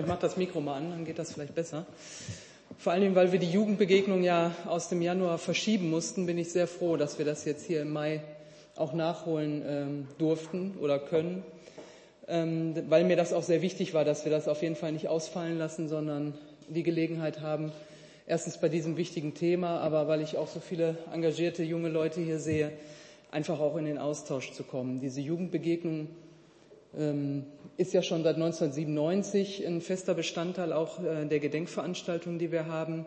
Ich mache das Mikro mal an, dann geht das vielleicht besser. Vor allen Dingen, weil wir die Jugendbegegnung ja aus dem Januar verschieben mussten, bin ich sehr froh, dass wir das jetzt hier im Mai auch nachholen ähm, durften oder können, ähm, weil mir das auch sehr wichtig war, dass wir das auf jeden Fall nicht ausfallen lassen, sondern die Gelegenheit haben, erstens bei diesem wichtigen Thema, aber weil ich auch so viele engagierte junge Leute hier sehe, einfach auch in den Austausch zu kommen. Diese Jugendbegegnung ist ja schon seit 1997 ein fester Bestandteil auch äh, der Gedenkveranstaltungen, die wir haben.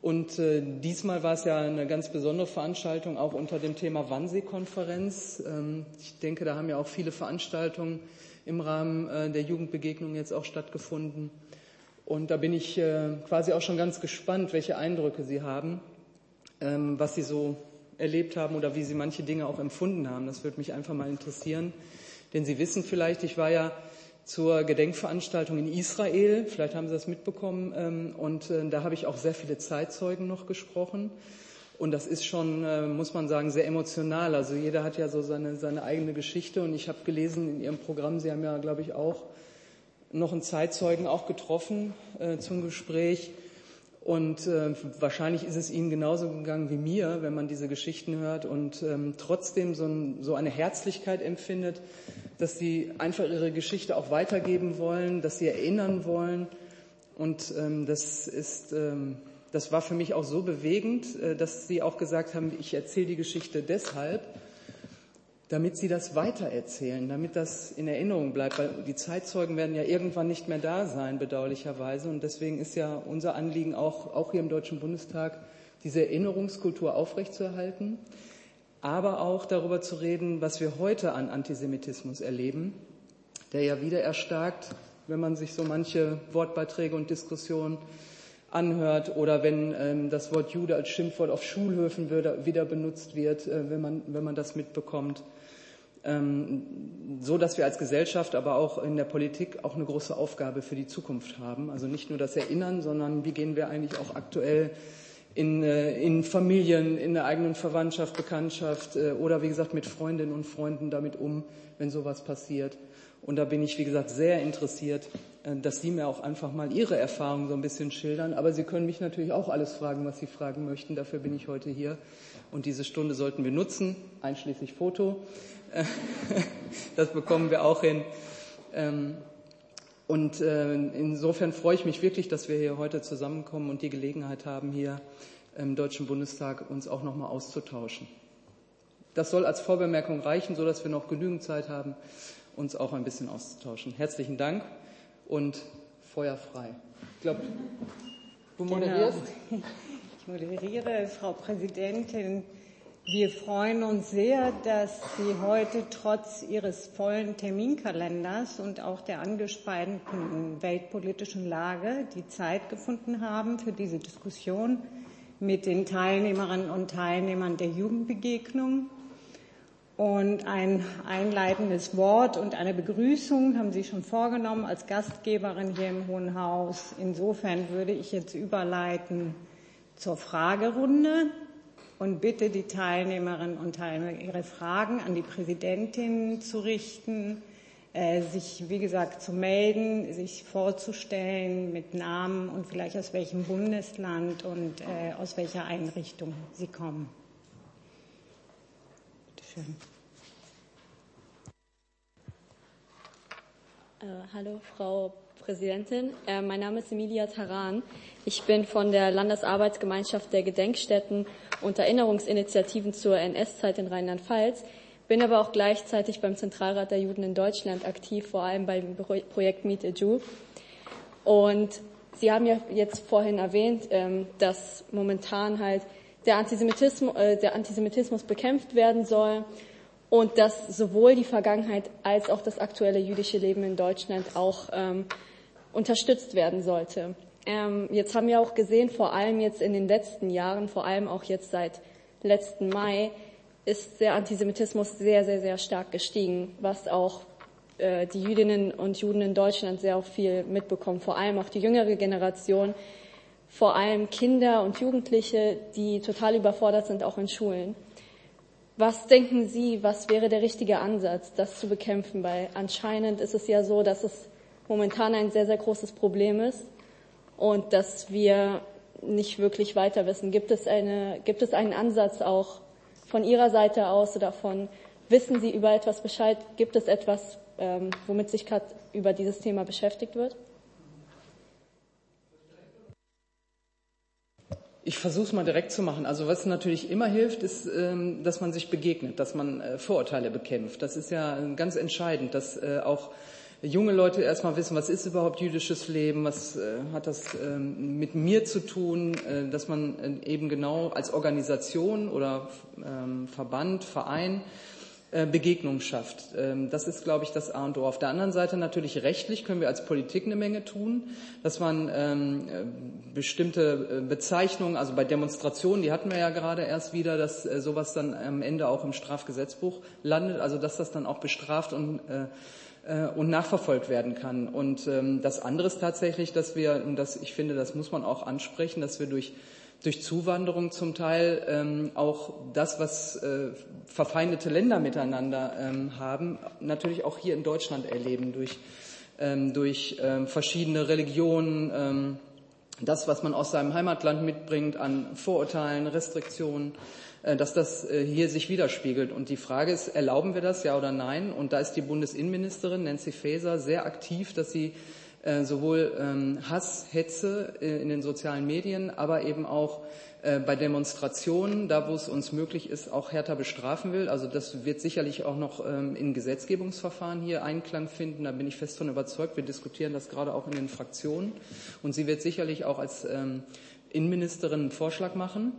Und äh, diesmal war es ja eine ganz besondere Veranstaltung, auch unter dem Thema Wannsee-Konferenz. Ähm, ich denke, da haben ja auch viele Veranstaltungen im Rahmen äh, der Jugendbegegnung jetzt auch stattgefunden. Und da bin ich quasi auch schon ganz gespannt, welche Eindrücke Sie haben, ähm, was Sie so erlebt haben oder wie Sie manche Dinge auch empfunden haben. Das würde mich einfach mal interessieren. Denn Sie wissen vielleicht, ich war ja zur Gedenkveranstaltung in Israel, vielleicht haben Sie das mitbekommen, ähm, und äh, da habe ich auch sehr viele Zeitzeugen noch gesprochen. Und das ist schon, äh, muss man sagen, sehr emotional. Also jeder hat ja so seine, seine eigene Geschichte. Und ich habe gelesen in Ihrem Programm, Sie haben ja, glaube ich, auch noch einen Zeitzeugen auch getroffen äh, zum Gespräch. Und äh, wahrscheinlich ist es Ihnen genauso gegangen wie mir, wenn man diese Geschichten hört und ähm, trotzdem so, ein, so, eine Herzlichkeit empfindet, dass Sie einfach Ihre Geschichte auch weitergeben wollen, dass Sie erinnern wollen. Und ähm, das ist, ähm, das war für mich auch so bewegend, äh, dass Sie auch gesagt haben, ich erzähle die Geschichte deshalb, damit sie das weitererzählen, damit das in Erinnerung bleibt, weil die Zeitzeugen werden ja irgendwann nicht mehr da sein, bedauerlicherweise. Und deswegen ist ja unser Anliegen auch, auch hier im Deutschen Bundestag, diese Erinnerungskultur aufrechtzuerhalten, aber auch darüber zu reden, was wir heute an Antisemitismus erleben, der ja wieder erstarkt, wenn man sich so manche Wortbeiträge und Diskussionen anhört oder wenn ähm, das Wort Jude als Schimpfwort auf Schulhöfen wieder benutzt wird, äh, wenn, man, wenn man das mitbekommt. Ähm, so dass wir als Gesellschaft, aber auch in der Politik auch eine große Aufgabe für die Zukunft haben. Also nicht nur das Erinnern, sondern wie gehen wir eigentlich auch aktuell in, äh, in Familien, in der eigenen Verwandtschaft, Bekanntschaft äh, oder wie gesagt mit Freundinnen und Freunden damit um, wenn sowas passiert. Und da bin ich, wie gesagt, sehr interessiert, äh, dass Sie mir auch einfach mal Ihre Erfahrungen so ein bisschen schildern. Aber Sie können mich natürlich auch alles fragen, was Sie fragen möchten. Dafür bin ich heute hier. Und diese Stunde sollten wir nutzen, einschließlich Foto. Das bekommen wir auch hin. Ähm, und äh, insofern freue ich mich wirklich, dass wir hier heute zusammenkommen und die Gelegenheit haben, hier im Deutschen Bundestag uns auch nochmal auszutauschen. Das soll als Vorbemerkung reichen, so dass wir noch genügend Zeit haben, uns auch ein bisschen auszutauschen. Herzlichen Dank und Feuer frei. Ich glaube, du genau. moderierst. Genau. Ich moderiere, Frau Präsidentin. Wir freuen uns sehr, dass Sie heute trotz Ihres vollen Terminkalenders und auch der angespannten weltpolitischen Lage die Zeit gefunden haben für diese Diskussion mit den Teilnehmerinnen und Teilnehmern der Jugendbegegnung. Und ein einleitendes Wort und eine Begrüßung haben Sie schon vorgenommen als Gastgeberin hier im Hohen Haus. Insofern würde ich jetzt überleiten zur Fragerunde und bitte die Teilnehmerinnen und Teilnehmer, ihre Fragen an die Präsidentin zu richten, äh, sich, wie gesagt, zu melden, sich vorzustellen mit Namen und vielleicht aus welchem Bundesland und äh, aus welcher Einrichtung sie kommen. Bitte schön. Äh, hallo, Frau Präsidentin. Äh, mein Name ist Emilia Taran. Ich bin von der Landesarbeitsgemeinschaft der Gedenkstätten und Erinnerungsinitiativen zur NS-Zeit in Rheinland-Pfalz, bin aber auch gleichzeitig beim Zentralrat der Juden in Deutschland aktiv, vor allem beim Projekt Meet a Jew. Und Sie haben ja jetzt vorhin erwähnt, ähm, dass momentan halt der Antisemitismus, äh, der Antisemitismus bekämpft werden soll und dass sowohl die Vergangenheit als auch das aktuelle jüdische Leben in Deutschland auch ähm, unterstützt werden sollte. Ähm, jetzt haben wir auch gesehen, vor allem jetzt in den letzten Jahren, vor allem auch jetzt seit letzten Mai, ist der Antisemitismus sehr, sehr, sehr stark gestiegen, was auch äh, die Jüdinnen und Juden in Deutschland sehr viel mitbekommen, vor allem auch die jüngere Generation, vor allem Kinder und Jugendliche, die total überfordert sind, auch in Schulen. Was denken Sie, was wäre der richtige Ansatz, das zu bekämpfen? Weil anscheinend ist es ja so, dass es momentan ein sehr, sehr großes Problem ist und dass wir nicht wirklich weiter wissen. Gibt es, eine, gibt es einen Ansatz auch von Ihrer Seite aus oder von, wissen Sie über etwas Bescheid? Gibt es etwas, ähm, womit sich gerade über dieses Thema beschäftigt wird? Ich versuche es mal direkt zu machen. Also was natürlich immer hilft, ist, ähm, dass man sich begegnet, dass man äh, Vorurteile bekämpft. Das ist ja ganz entscheidend, dass äh, auch junge Leute erstmal wissen, was ist überhaupt jüdisches Leben, was äh, hat das ähm, mit mir zu tun, dass man eben genau als Organisation oder ähm, Verband, Verein äh, Begegnung schafft. Ähm, das ist, glaube ich, das A und O. Auf der anderen Seite natürlich rechtlich können wir als Politik eine Menge tun, dass man ähm, äh, bestimmte äh, Bezeichnungen, also bei Demonstrationen, die hatten wir ja gerade erst wieder, dass sowas dann am Ende auch im Strafgesetzbuch landet, also dass das dann auch bestraft und und nachverfolgt werden kann. Und ähm, das andere ist tatsächlich, dass wir, und das, ich finde, das muss man auch ansprechen, dass wir durch durch Zuwanderung zum Teil ähm, auch das, was äh, verfeindete Länder miteinander ähm, haben, natürlich auch hier in Deutschland erleben, durch, ähm, durch ähm, verschiedene Religionen, ähm, das, was man aus seinem Heimatland mitbringt an Vorurteilen, Restriktionen, äh, dass das äh, hier sich widerspiegelt. Und die Frage ist, erlauben wir das, ja oder nein? Und da ist die Bundesinnenministerin Nancy Faeser sehr aktiv, dass sie äh, sowohl ähm, Hass, Hetze äh, in den sozialen Medien, aber eben auch äh, bei Demonstrationen, da wo es uns möglich ist, auch härter bestrafen will. Also das wird sicherlich auch noch ähm, in Gesetzgebungsverfahren hier Einklang finden. Da bin ich fest von überzeugt. Wir diskutieren das gerade auch in den Fraktionen. Und sie wird sicherlich auch als ähm, Innenministerin einen Vorschlag machen.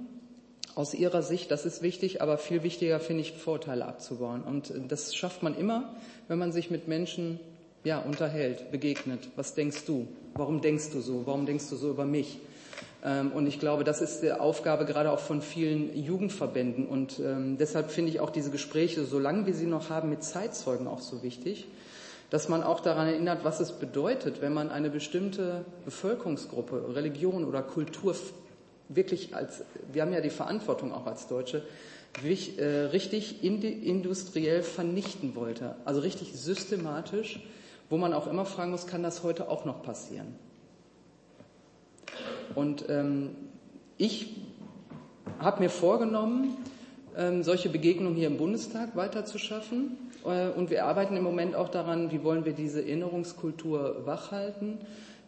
Aus ihrer Sicht, das ist wichtig, aber viel wichtiger finde ich, Vorurteile abzubauen. Und das schafft man immer, wenn man sich mit Menschen ja, unterhält, begegnet. Was denkst du? Warum denkst du so? Warum denkst du so über mich? Ähm, und ich glaube, das ist die Aufgabe gerade auch von vielen Jugendverbänden. Und ähm, deshalb finde ich auch diese Gespräche, solange wir sie noch haben, mit Zeitzeugen auch so wichtig, dass man auch daran erinnert, was es bedeutet, wenn man eine bestimmte Bevölkerungsgruppe, Religion oder Kultur wirklich als, wir haben ja die Verantwortung auch als Deutsche, äh, richtig industriell vernichten wollte. Also richtig systematisch wo man auch immer fragen muss, kann das heute auch noch passieren? Und ähm, ich habe mir vorgenommen, ähm, solche Begegnungen hier im Bundestag weiterzuschaffen. Äh, und wir arbeiten im Moment auch daran, wie wollen wir diese Erinnerungskultur wachhalten.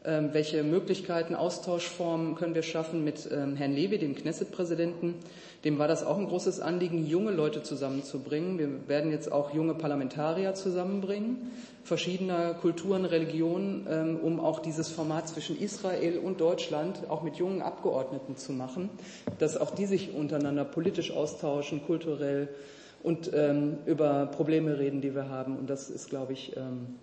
Ähm, welche Möglichkeiten, Austauschformen können wir schaffen mit ähm, Herrn Lewe, dem Knesset-Präsidenten, dem war das auch ein großes Anliegen, junge Leute zusammenzubringen. Wir werden jetzt auch junge Parlamentarier zusammenbringen, verschiedener Kulturen, Religionen, ähm, um auch dieses Format zwischen Israel und Deutschland auch mit jungen Abgeordneten zu machen, dass auch die sich untereinander politisch austauschen, kulturell und ähm, über Probleme reden, die wir haben. Und das ist, glaube ich, ähm,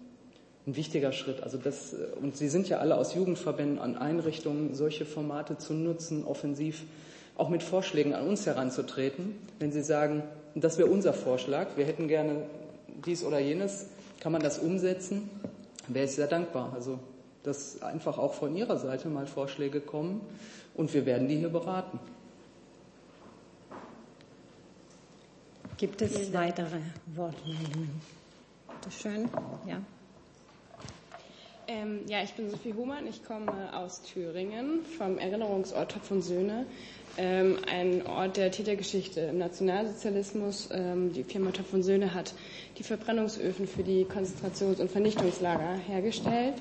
ein wichtiger Schritt. Also das, äh, und Sie sind ja alle aus Jugendverbänden an Einrichtungen, solche Formate zu nutzen, offensiv auch mit Vorschlägen an uns heranzutreten. Wenn Sie sagen, das wäre unser Vorschlag, wir hätten gerne dies oder jenes, kann man das umsetzen, wäre ich sehr dankbar. Also, dass einfach auch von Ihrer Seite mal Vorschläge kommen und wir werden die hier beraten. Gibt es weitere Wortmeldungen? Bitte schön, ja. Ähm, ja, ich bin Sophie Humann, ich komme aus Thüringen vom Erinnerungsort Topf und Söhne ähm, ein Ort der Tätergeschichte im Nationalsozialismus. Ähm, die Firma Topf und Söhne hat die Verbrennungsöfen für die Konzentrations- und Vernichtungslager hergestellt.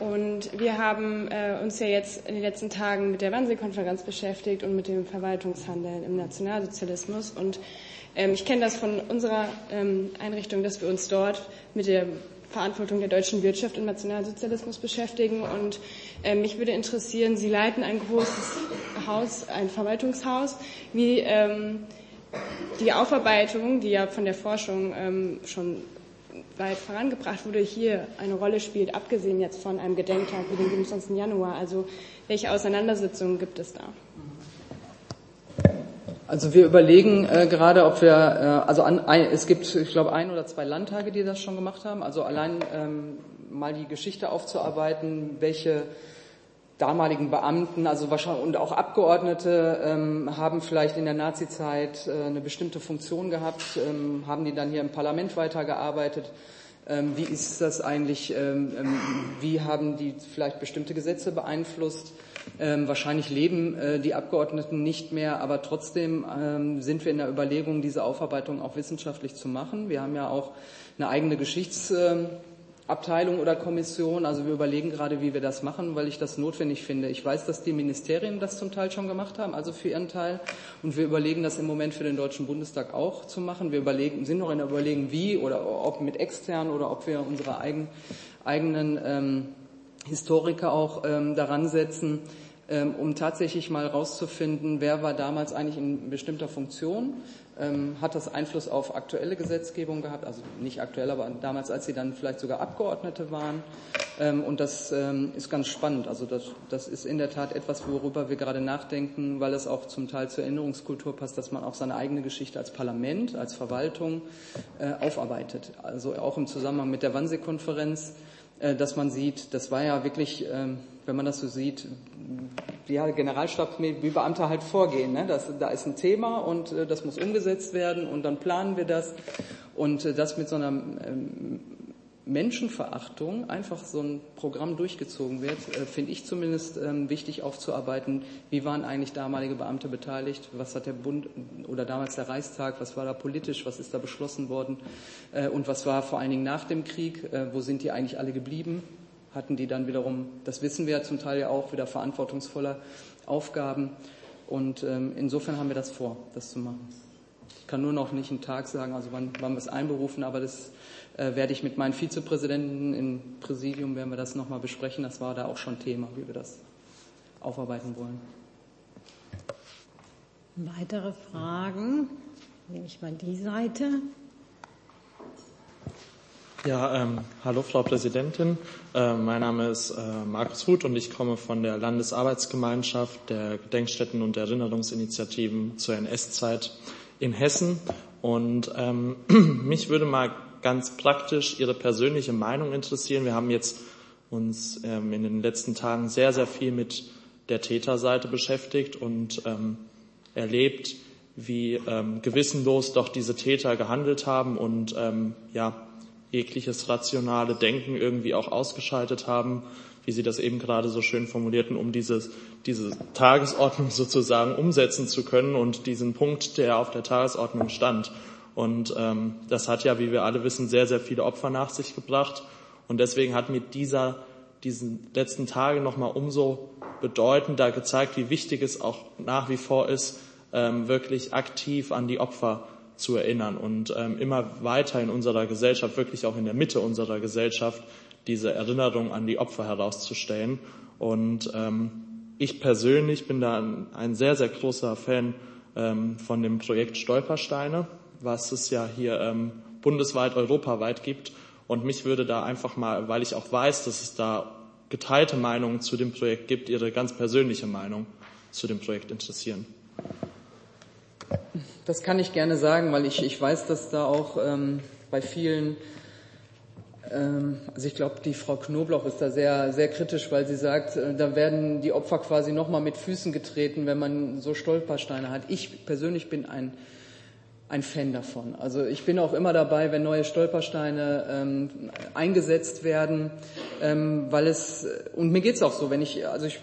Und wir haben äh, uns ja jetzt in den letzten Tagen mit der Wannsee-Konferenz beschäftigt und mit dem Verwaltungshandeln im Nationalsozialismus. Und ähm, ich kenne das von unserer ähm, Einrichtung, dass wir uns dort mit der Verantwortung der deutschen Wirtschaft im Nationalsozialismus beschäftigen. Und äh, mich würde interessieren, Sie leiten ein großes Haus, ein Verwaltungshaus, wie ähm, die Aufarbeitung, die ja von der Forschung ähm, schon weit vorangebracht wurde, hier eine Rolle spielt, abgesehen jetzt von einem Gedenktag wie dem 27. Januar. Also welche Auseinandersetzungen gibt es da? Also wir überlegen äh, gerade, ob wir, äh, also an, ein, es gibt, ich glaube, ein oder zwei Landtage, die das schon gemacht haben. Also allein ähm, mal die Geschichte aufzuarbeiten, welche damaligen Beamten, also wahrscheinlich und auch Abgeordnete ähm, haben vielleicht in der Nazizeit äh, eine bestimmte Funktion gehabt, ähm, haben die dann hier im Parlament weitergearbeitet Ähm, wie ist das eigentlich? Ähm, ähm, wie haben die vielleicht bestimmte Gesetze beeinflusst? Wahrscheinlich leben äh, die Abgeordneten nicht mehr, aber trotzdem sind wir in der Überlegung, diese Aufarbeitung auch wissenschaftlich zu machen. Wir haben ja auch eine eigene Geschichts Abteilung oder Kommission. Also wir überlegen gerade, wie wir das machen, weil ich das notwendig finde. Ich weiß, dass die Ministerien das zum Teil schon gemacht haben, also für ihren Teil. Und wir überlegen das im Moment für den Deutschen Bundestag auch zu machen. Wir überlegen, sind noch in der Überlegung, wie oder ob mit extern oder ob wir unsere eigen, eigenen ähm, Historiker auch ähm, daran setzen, ähm, um tatsächlich mal rauszufinden, wer war damals eigentlich in bestimmter Funktion ähm, hat das Einfluss auf aktuelle Gesetzgebung gehabt? Also nicht aktuell, aber damals, als Sie dann vielleicht sogar Abgeordnete waren. Ähm, und das ähm, ist ganz spannend. Also das, das ist in der Tat etwas, worüber wir gerade nachdenken, weil es auch zum Teil zur Erinnerungskultur passt, dass man auch seine eigene Geschichte als Parlament, als Verwaltung äh, aufarbeitet. Also auch im Zusammenhang mit der Wannsee-Konferenz, dass man sieht, das war ja wirklich, ähm, wenn man das so sieht, ja, Generalstab wie Beamte halt vorgehen. Ne? Das, da ist ein Thema und äh, das muss umgesetzt werden und dann planen wir das. Und äh, das mit so einer ähm, Menschenverachtung einfach so ein Programm durchgezogen wird, äh, finde ich zumindest ähm, wichtig aufzuarbeiten. Wie waren eigentlich damalige Beamte beteiligt? Was hat der Bund oder damals der Reichstag, was war da politisch, was ist da beschlossen worden? Äh, und was war vor allen Dingen nach dem Krieg? Äh, wo sind die eigentlich alle geblieben? hatten die dann wiederum, das wissen wir ja zum Teil ja auch, wieder verantwortungsvolle Aufgaben. Und ähm, insofern haben wir das vor, das zu machen. Ich kann nur noch nicht einen Tag sagen, also wann, wann wir es einberufen, aber das äh, werde ich mit meinen Vizepräsidenten im Präsidium, werden wir das nochmal besprechen. Das war da auch schon Thema, wie wir das aufarbeiten wollen. Weitere Fragen? Nehme ich mal die Seite. Ja, ähm, hallo Frau Präsidentin. Äh, mein Name ist äh, Markus Huth und ich komme von der Landesarbeitsgemeinschaft der Gedenkstätten und Erinnerungsinitiativen zur NS-Zeit in Hessen. Und ähm, mich würde mal ganz praktisch Ihre persönliche Meinung interessieren. Wir haben jetzt uns ähm, in den letzten Tagen sehr, sehr viel mit der Täterseite beschäftigt und ähm, erlebt, wie ähm, gewissenlos doch diese Täter gehandelt haben und ähm, ja, jegliches rationale Denken irgendwie auch ausgeschaltet haben, wie Sie das eben gerade so schön formulierten, um dieses, diese Tagesordnung sozusagen umsetzen zu können und diesen Punkt, der auf der Tagesordnung stand. Und ähm, das hat ja, wie wir alle wissen, sehr, sehr viele Opfer nach sich gebracht. Und deswegen hat mir dieser, diesen letzten Tage nochmal umso bedeutender gezeigt, wie wichtig es auch nach wie vor ist, ähm, wirklich aktiv an die Opfer zu erinnern und ähm, immer weiter in unserer Gesellschaft, wirklich auch in der Mitte unserer Gesellschaft, diese Erinnerung an die Opfer herauszustellen. Und ähm, ich persönlich bin da ein, sehr, sehr großer Fan ähm, von dem Projekt Stolpersteine, was es ja hier ähm, bundesweit, europaweit gibt. Und mich würde da einfach mal, weil ich auch weiß, dass es da geteilte Meinungen zu dem Projekt gibt, Ihre ganz persönliche Meinung zu dem Projekt interessieren. Das kann ich gerne sagen, weil ich, ich weiß, dass da auch ähm, bei vielen, ähm, also ich glaube, die Frau Knoblauch ist da sehr, sehr kritisch, weil sie sagt, äh, da werden die Opfer quasi nochmal mit Füßen getreten, wenn man so Stolpersteine hat. Ich persönlich bin ein ein Fan davon. Also ich bin auch immer dabei, wenn neue Stolpersteine ähm, eingesetzt werden, ähm, weil es und mir geht's auch so, wenn ich also ich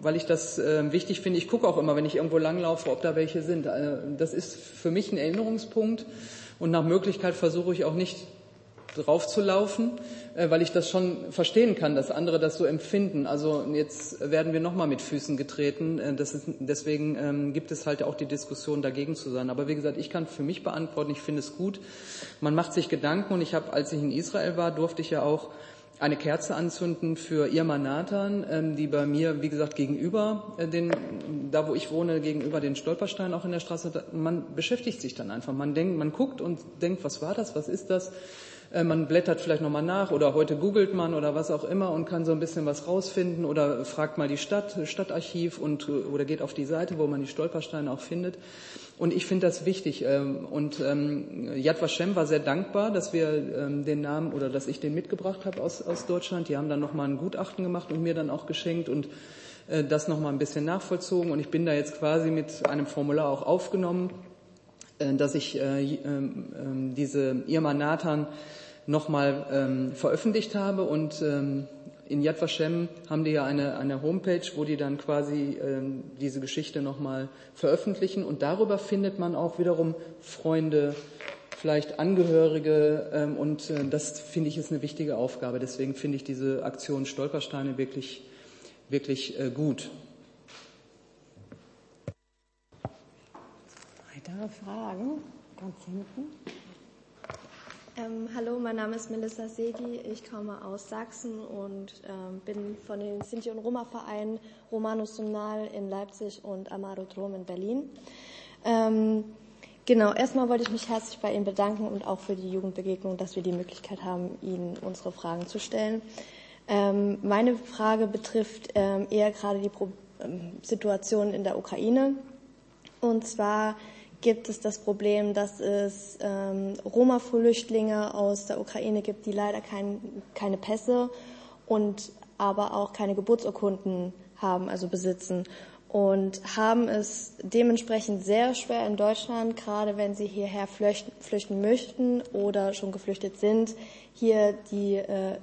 weil ich das äh, wichtig finde. Ich gucke auch immer, wenn ich irgendwo langlaufe, ob da welche sind. Also das ist für mich ein Erinnerungspunkt und nach Möglichkeit versuche ich auch nicht drauf zu laufen, äh, weil ich das schon verstehen kann, dass andere das so empfinden. Also jetzt werden wir nochmal mit Füßen getreten. Äh, das ist, deswegen ähm, gibt es halt auch die Diskussion, dagegen zu sein. Aber wie gesagt, ich kann für mich beantworten, ich finde es gut. Man macht sich Gedanken und ich habe, als ich in Israel war, durfte ich ja auch eine Kerze anzünden für Irma Nathan, ähm, die bei mir, wie gesagt, gegenüber äh, den, da wo ich wohne, gegenüber den Stolpersteinen auch in der Straße, man beschäftigt sich dann einfach. Man denkt, man guckt und denkt, was war das, was ist das? Äh, man blättert vielleicht nochmal nach oder heute googelt man oder was auch immer und kann so ein bisschen was rausfinden oder fragt mal die Stadt, Stadtarchiv und, oder geht auf die Seite, wo man die Stolpersteine auch findet. Und ich finde das wichtig. Ähm, und ähm, Yad Vashem war sehr dankbar, dass wir ähm, den Namen oder dass ich den mitgebracht habe aus, aus Deutschland. Die haben dann nochmal ein Gutachten gemacht und mir dann auch geschenkt und äh, das nochmal ein bisschen nachvollzogen. Und ich bin da jetzt quasi mit einem Formular auch aufgenommen, äh, dass ich äh, diese Irma Nathan nochmal ähm, veröffentlicht habe. Und ähm, in Yad Vashem haben die ja eine, eine Homepage, wo die dann quasi ähm, diese Geschichte nochmal veröffentlichen. Und darüber findet man auch wiederum Freunde, vielleicht Angehörige. Ähm, und äh, das finde ich ist eine wichtige Aufgabe. Deswegen finde ich diese Aktion Stolpersteine wirklich, wirklich äh, gut. Weitere Fragen? Ganz hinten. Ähm, hallo, mein Name ist Melissa Sedi. Ich komme aus Sachsen und ähm, bin von den Sinti- und Roma-Vereinen Romanus Sumnal in Leipzig und Amaro Drom in Berlin. Ähm, genau, erstmal wollte ich mich herzlich bei Ihnen bedanken und auch für die Jugendbegegnung, dass wir die Möglichkeit haben, Ihnen unsere Fragen zu stellen. Ähm, meine Frage betrifft ähm, eher gerade die Pro ähm, Situation in der Ukraine. Und zwar gibt es das Problem, dass es ähm, Roma-Flüchtlinge aus der Ukraine gibt, die leider kein, keine Pässe und aber auch keine Geburtsurkunden haben, also besitzen und haben es dementsprechend sehr schwer in Deutschland, gerade wenn sie hierher flüchten, flüchten möchten oder schon geflüchtet sind, hier die äh,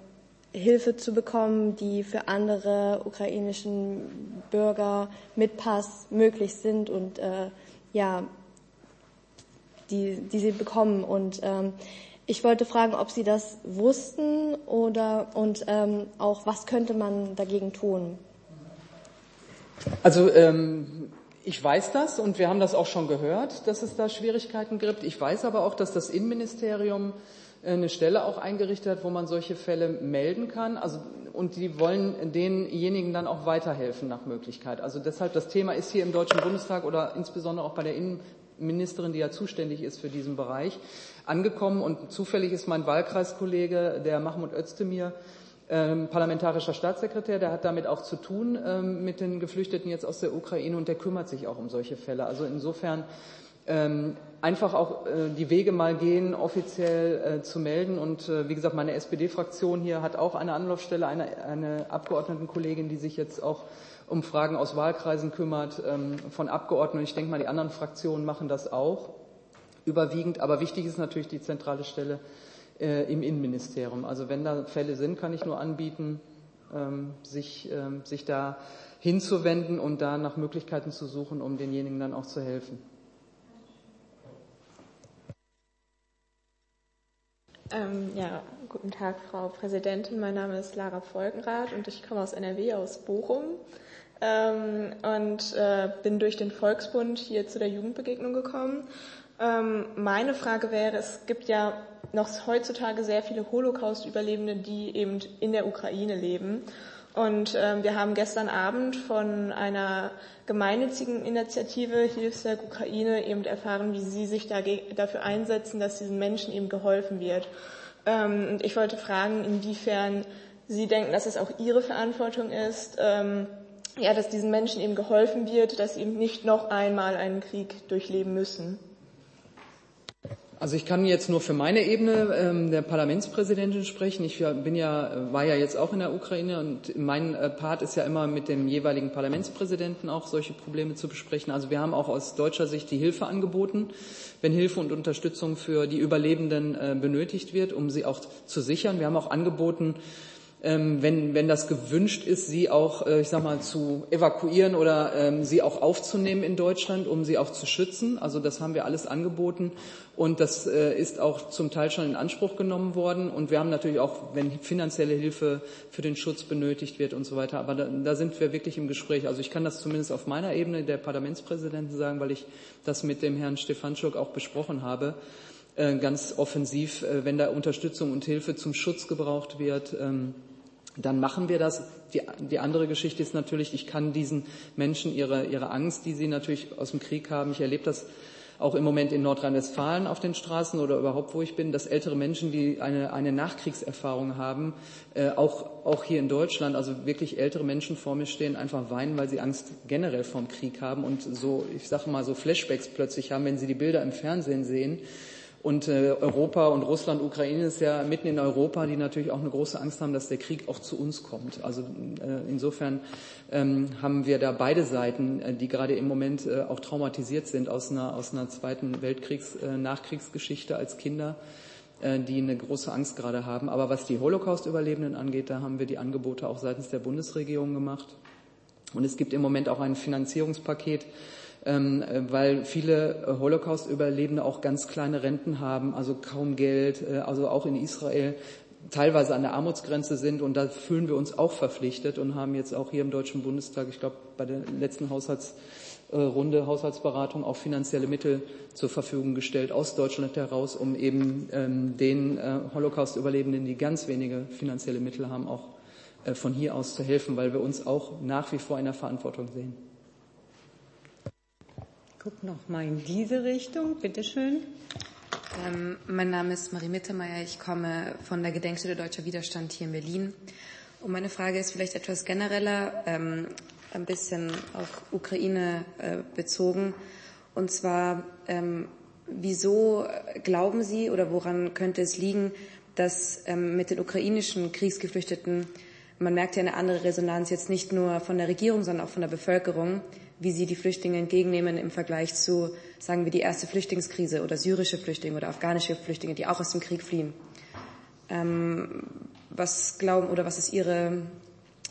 Hilfe zu bekommen, die für andere ukrainischen Bürger mit Pass möglich sind und äh, ja die, die sie bekommen. Und ähm, ich wollte fragen, ob Sie das wussten oder und ähm, auch was könnte man dagegen tun? Also ähm, ich weiß das und wir haben das auch schon gehört, dass es da Schwierigkeiten gibt. Ich weiß aber auch, dass das Innenministerium äh, eine Stelle auch eingerichtet hat, wo man solche Fälle melden kann. Also, und die wollen denjenigen dann auch weiterhelfen nach Möglichkeit. Also deshalb, das Thema ist hier im Deutschen Bundestag oder insbesondere auch bei der Innen Ministerin, die ja zuständig ist für diesen Bereich, angekommen. Und zufällig ist mein Wahlkreiskollege, der Mahmoud Özdemir, ähm, parlamentarischer Staatssekretär, der hat damit auch zu tun ähm, mit den Geflüchteten jetzt aus der Ukraine und der kümmert sich auch um solche Fälle. Also insofern ähm, einfach auch äh, die Wege mal gehen, offiziell äh, zu melden. Und äh, wie gesagt, meine SPD-Fraktion hier hat auch eine Anlaufstelle, eine, eine Abgeordnetenkollegin, die sich jetzt auch um Fragen aus Wahlkreisen kümmert, ähm, von Abgeordneten. Ich denke mal, die anderen Fraktionen machen das auch überwiegend. Aber wichtig ist natürlich die zentrale Stelle äh, im Innenministerium. Also wenn da Fälle sind, kann ich nur anbieten, ähm, sich, ähm, sich da hinzuwenden und da nach Möglichkeiten zu suchen, um denjenigen dann auch zu helfen. Ähm, ja, guten Tag, Frau Präsidentin. Mein Name ist Lara Volkenrath und ich komme aus NRW, aus Bochum ähm, und äh, bin durch den Volksbund hier zu der Jugendbegegnung gekommen. Ähm, meine Frage wäre, es gibt ja noch heutzutage sehr viele Holocaust-Überlebende, die eben in der Ukraine leben. Und ähm, wir haben gestern Abend von einer gemeinnützigen Initiative Hilfswerk Ukraine eben erfahren, wie sie sich dafür einsetzen, dass diesen Menschen eben geholfen wird. Ähm, und ich wollte fragen, inwiefern Sie denken, dass es auch Ihre Verantwortung ist, ähm, ja, dass diesen Menschen eben geholfen wird, dass sie eben nicht noch einmal einen Krieg durchleben müssen. Also ich kann jetzt nur für meine Ebene ähm, der Parlamentspräsidentin sprechen. Ich bin ja, war ja jetzt auch in der Ukraine und mein äh, Part ist ja immer mit dem jeweiligen Parlamentspräsidenten auch solche Probleme zu besprechen. Also wir haben auch aus deutscher Sicht die Hilfe angeboten, wenn Hilfe und Unterstützung für die Überlebenden äh, benötigt wird, um sie auch zu sichern. Wir haben auch angeboten, ähm, wenn, wenn das gewünscht ist, sie auch, äh, ich sag mal, zu evakuieren oder ähm, sie auch aufzunehmen in Deutschland, um sie auch zu schützen. Also das haben wir alles angeboten und das äh, ist auch zum Teil schon in Anspruch genommen worden. Und wir haben natürlich auch, wenn finanzielle Hilfe für den Schutz benötigt wird und so weiter, aber da, da sind wir wirklich im Gespräch. Also ich kann das zumindest auf meiner Ebene der Parlamentspräsidenten sagen, weil ich das mit dem Herrn Stefanschuk auch besprochen habe äh, ganz offensiv, wenn da Unterstützung und Hilfe zum Schutz gebraucht wird, ähm, dann machen wir das. Die, die, andere Geschichte ist natürlich, ich kann diesen Menschen ihre, ihre Angst, die sie natürlich aus dem Krieg haben, ich erlebe das auch im Moment in Nordrhein-Westfalen auf den Straßen oder überhaupt, wo ich bin, dass ältere Menschen, die eine, eine Nachkriegserfahrung haben, äh, auch, auch hier in Deutschland, also wirklich ältere Menschen vor mir stehen, einfach weinen, weil sie Angst generell vorm Krieg haben und so, ich sage mal, so Flashbacks plötzlich haben, wenn sie die Bilder im Fernsehen sehen und äh, Europa und Russland, Ukraine ist ja mitten in Europa, die natürlich auch eine große Angst haben, dass der Krieg auch zu uns kommt. Also äh, insofern ähm, haben wir da beide Seiten, äh, die gerade im Moment äh, auch traumatisiert sind aus einer, aus einer Zweiten Weltkriegs-Nachkriegsgeschichte äh, als Kinder. äh, die eine große Angst gerade haben. Aber was die Holocaust-Überlebenden angeht, da haben wir die Angebote auch seitens der Bundesregierung gemacht. Und es gibt im Moment auch ein Finanzierungspaket, weil viele Holocaust-Überlebende auch ganz kleine Renten haben, also kaum Geld, äh, also auch in Israel teilweise an der Armutsgrenze sind. Und da fühlen wir uns auch verpflichtet und haben jetzt auch hier im Deutschen Bundestag, ich glaube, bei der letzten Haushaltsrunde, Haushaltsberatung auch finanzielle Mittel zur Verfügung gestellt aus Deutschland heraus, um eben ähm, den äh, Holocaust-Überlebenden, die ganz wenige finanzielle Mittel haben, auch äh, von hier aus zu helfen, weil wir uns auch nach wie vor in der Verantwortung sehen. Guck noch mal in diese Richtung, bitteschön. Ähm, mein Name ist Marie Mittermeier. Ich komme von der Gedenkstätte Deutscher Widerstand hier in Berlin. Und meine Frage ist vielleicht etwas genereller, ähm, ein bisschen auf Ukraine äh, bezogen. Und zwar, ähm, wieso glauben Sie oder woran könnte es liegen, dass ähm, mit den ukrainischen Kriegsgeflüchteten, man merkt ja eine andere Resonanz jetzt nicht nur von der Regierung, sondern auch von der Bevölkerung, wie sie die Flüchtlinge entgegennehmen im Vergleich zu, sagen wir, die erste Flüchtlingskrise oder syrische Flüchtlinge oder afghanische Flüchtlinge, die auch aus dem Krieg fliehen. Ähm, was glauben oder was ist Ihre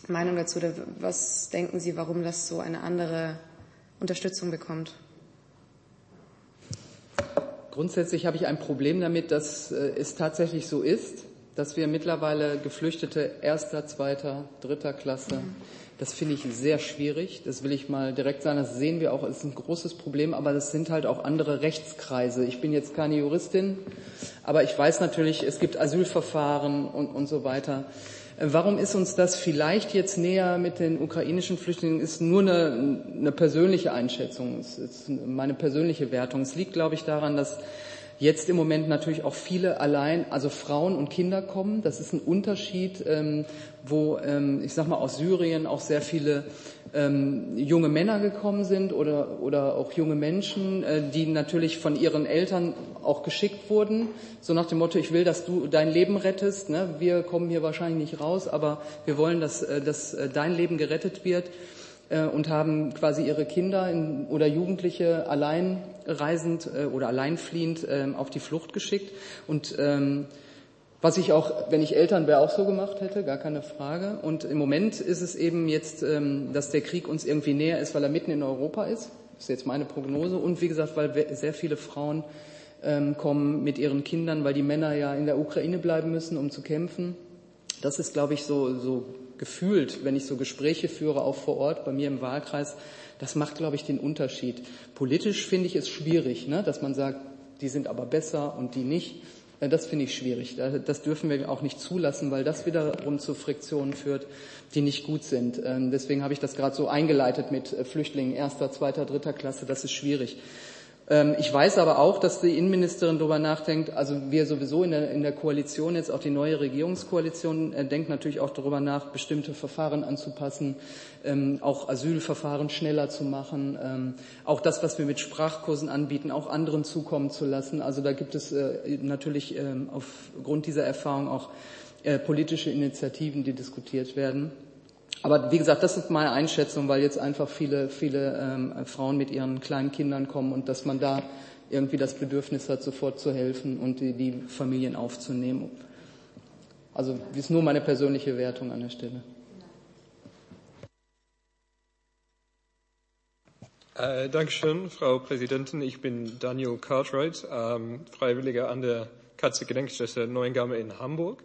Meinung dazu oder was denken Sie, warum das so eine andere Unterstützung bekommt? Grundsätzlich habe ich ein Problem damit, dass äh, es tatsächlich so ist, dass wir mittlerweile Geflüchtete erster, zweiter, dritter Klasse mhm das finde ich sehr schwierig. Das will ich mal direkt sagen. Das sehen wir auch. Es ist ein großes Problem, aber das sind halt auch andere Rechtskreise. Ich bin jetzt keine Juristin, aber ich weiß natürlich, es gibt Asylverfahren und, und so weiter. Warum ist uns das vielleicht jetzt näher mit den ukrainischen Flüchtlingen? Ist nur eine, eine persönliche Einschätzung, es ist meine persönliche Wertung. Es liegt, glaube ich, daran, dass jetzt im Moment natürlich auch viele allein, also Frauen und Kinder kommen. Das ist ein Unterschied, ähm, wo ähm, ich sag mal aus Syrien auch sehr viele ähm, junge Männer gekommen sind oder oder auch junge Menschen, äh, die natürlich von ihren Eltern auch geschickt wurden, so nach dem Motto: Ich will, dass du dein Leben rettest. Ne? Wir kommen hier wahrscheinlich nicht raus, aber wir wollen, dass, äh, dass äh, dein Leben gerettet wird. Äh, und haben quasi ihre Kinder in, oder Jugendliche allein reisend äh, oder alleinfliehend ähm, auf die Flucht geschickt. Und ähm, was ich auch, wenn ich Eltern wäre, auch so gemacht hätte, gar keine Frage. Und im Moment ist es eben jetzt, ähm, dass der Krieg uns irgendwie näher ist, weil er mitten in Europa ist. Das ist jetzt meine Prognose. Und wie gesagt, weil sehr viele Frauen kommen mit ihren Kindern, weil die Männer ja in der Ukraine bleiben müssen, um zu kämpfen. Das ist, glaube ich, so, so gefühlt, wenn ich so Gespräche führe, auch vor Ort bei mir im Wahlkreis, das macht, glaube ich, den Unterschied. Politisch finde ich es schwierig, ne, dass man sagt, die sind aber besser und die nicht. Äh, das finde ich schwierig. Das dürfen wir auch nicht zulassen, weil das wiederum zu Friktionen führt, die nicht gut sind. Ähm, deswegen habe ich das gerade so eingeleitet mit äh, Flüchtlingen erster, zweiter, dritter Klasse. Das ist schwierig. Ähm, ich weiß aber auch, dass die Innenministerin darüber nachdenkt, also wir sowieso in der, in der Koalition, jetzt auch die neue Regierungskoalition, äh, denkt natürlich auch darüber nach, bestimmte Verfahren anzupassen, ähm, auch Asylverfahren schneller zu machen, ähm, auch das, was wir mit Sprachkursen anbieten, auch anderen zukommen zu lassen. Also da gibt es äh, natürlich aufgrund dieser Erfahrung auch äh, politische Initiativen, die diskutiert werden. Aber wie gesagt, das ist meine Einschätzung, weil jetzt einfach viele, viele ähm, Frauen mit ihren kleinen Kindern kommen und dass man da irgendwie das Bedürfnis hat, sofort zu helfen und die, die Familien aufzunehmen. Also das ist nur meine persönliche Wertung an der Stelle. Äh, Dankeschön, Frau Präsidentin. Ich bin Daniel Cartwright, ähm, Freiwilliger an der Katze Gedenkstätte Neuengamme in Hamburg.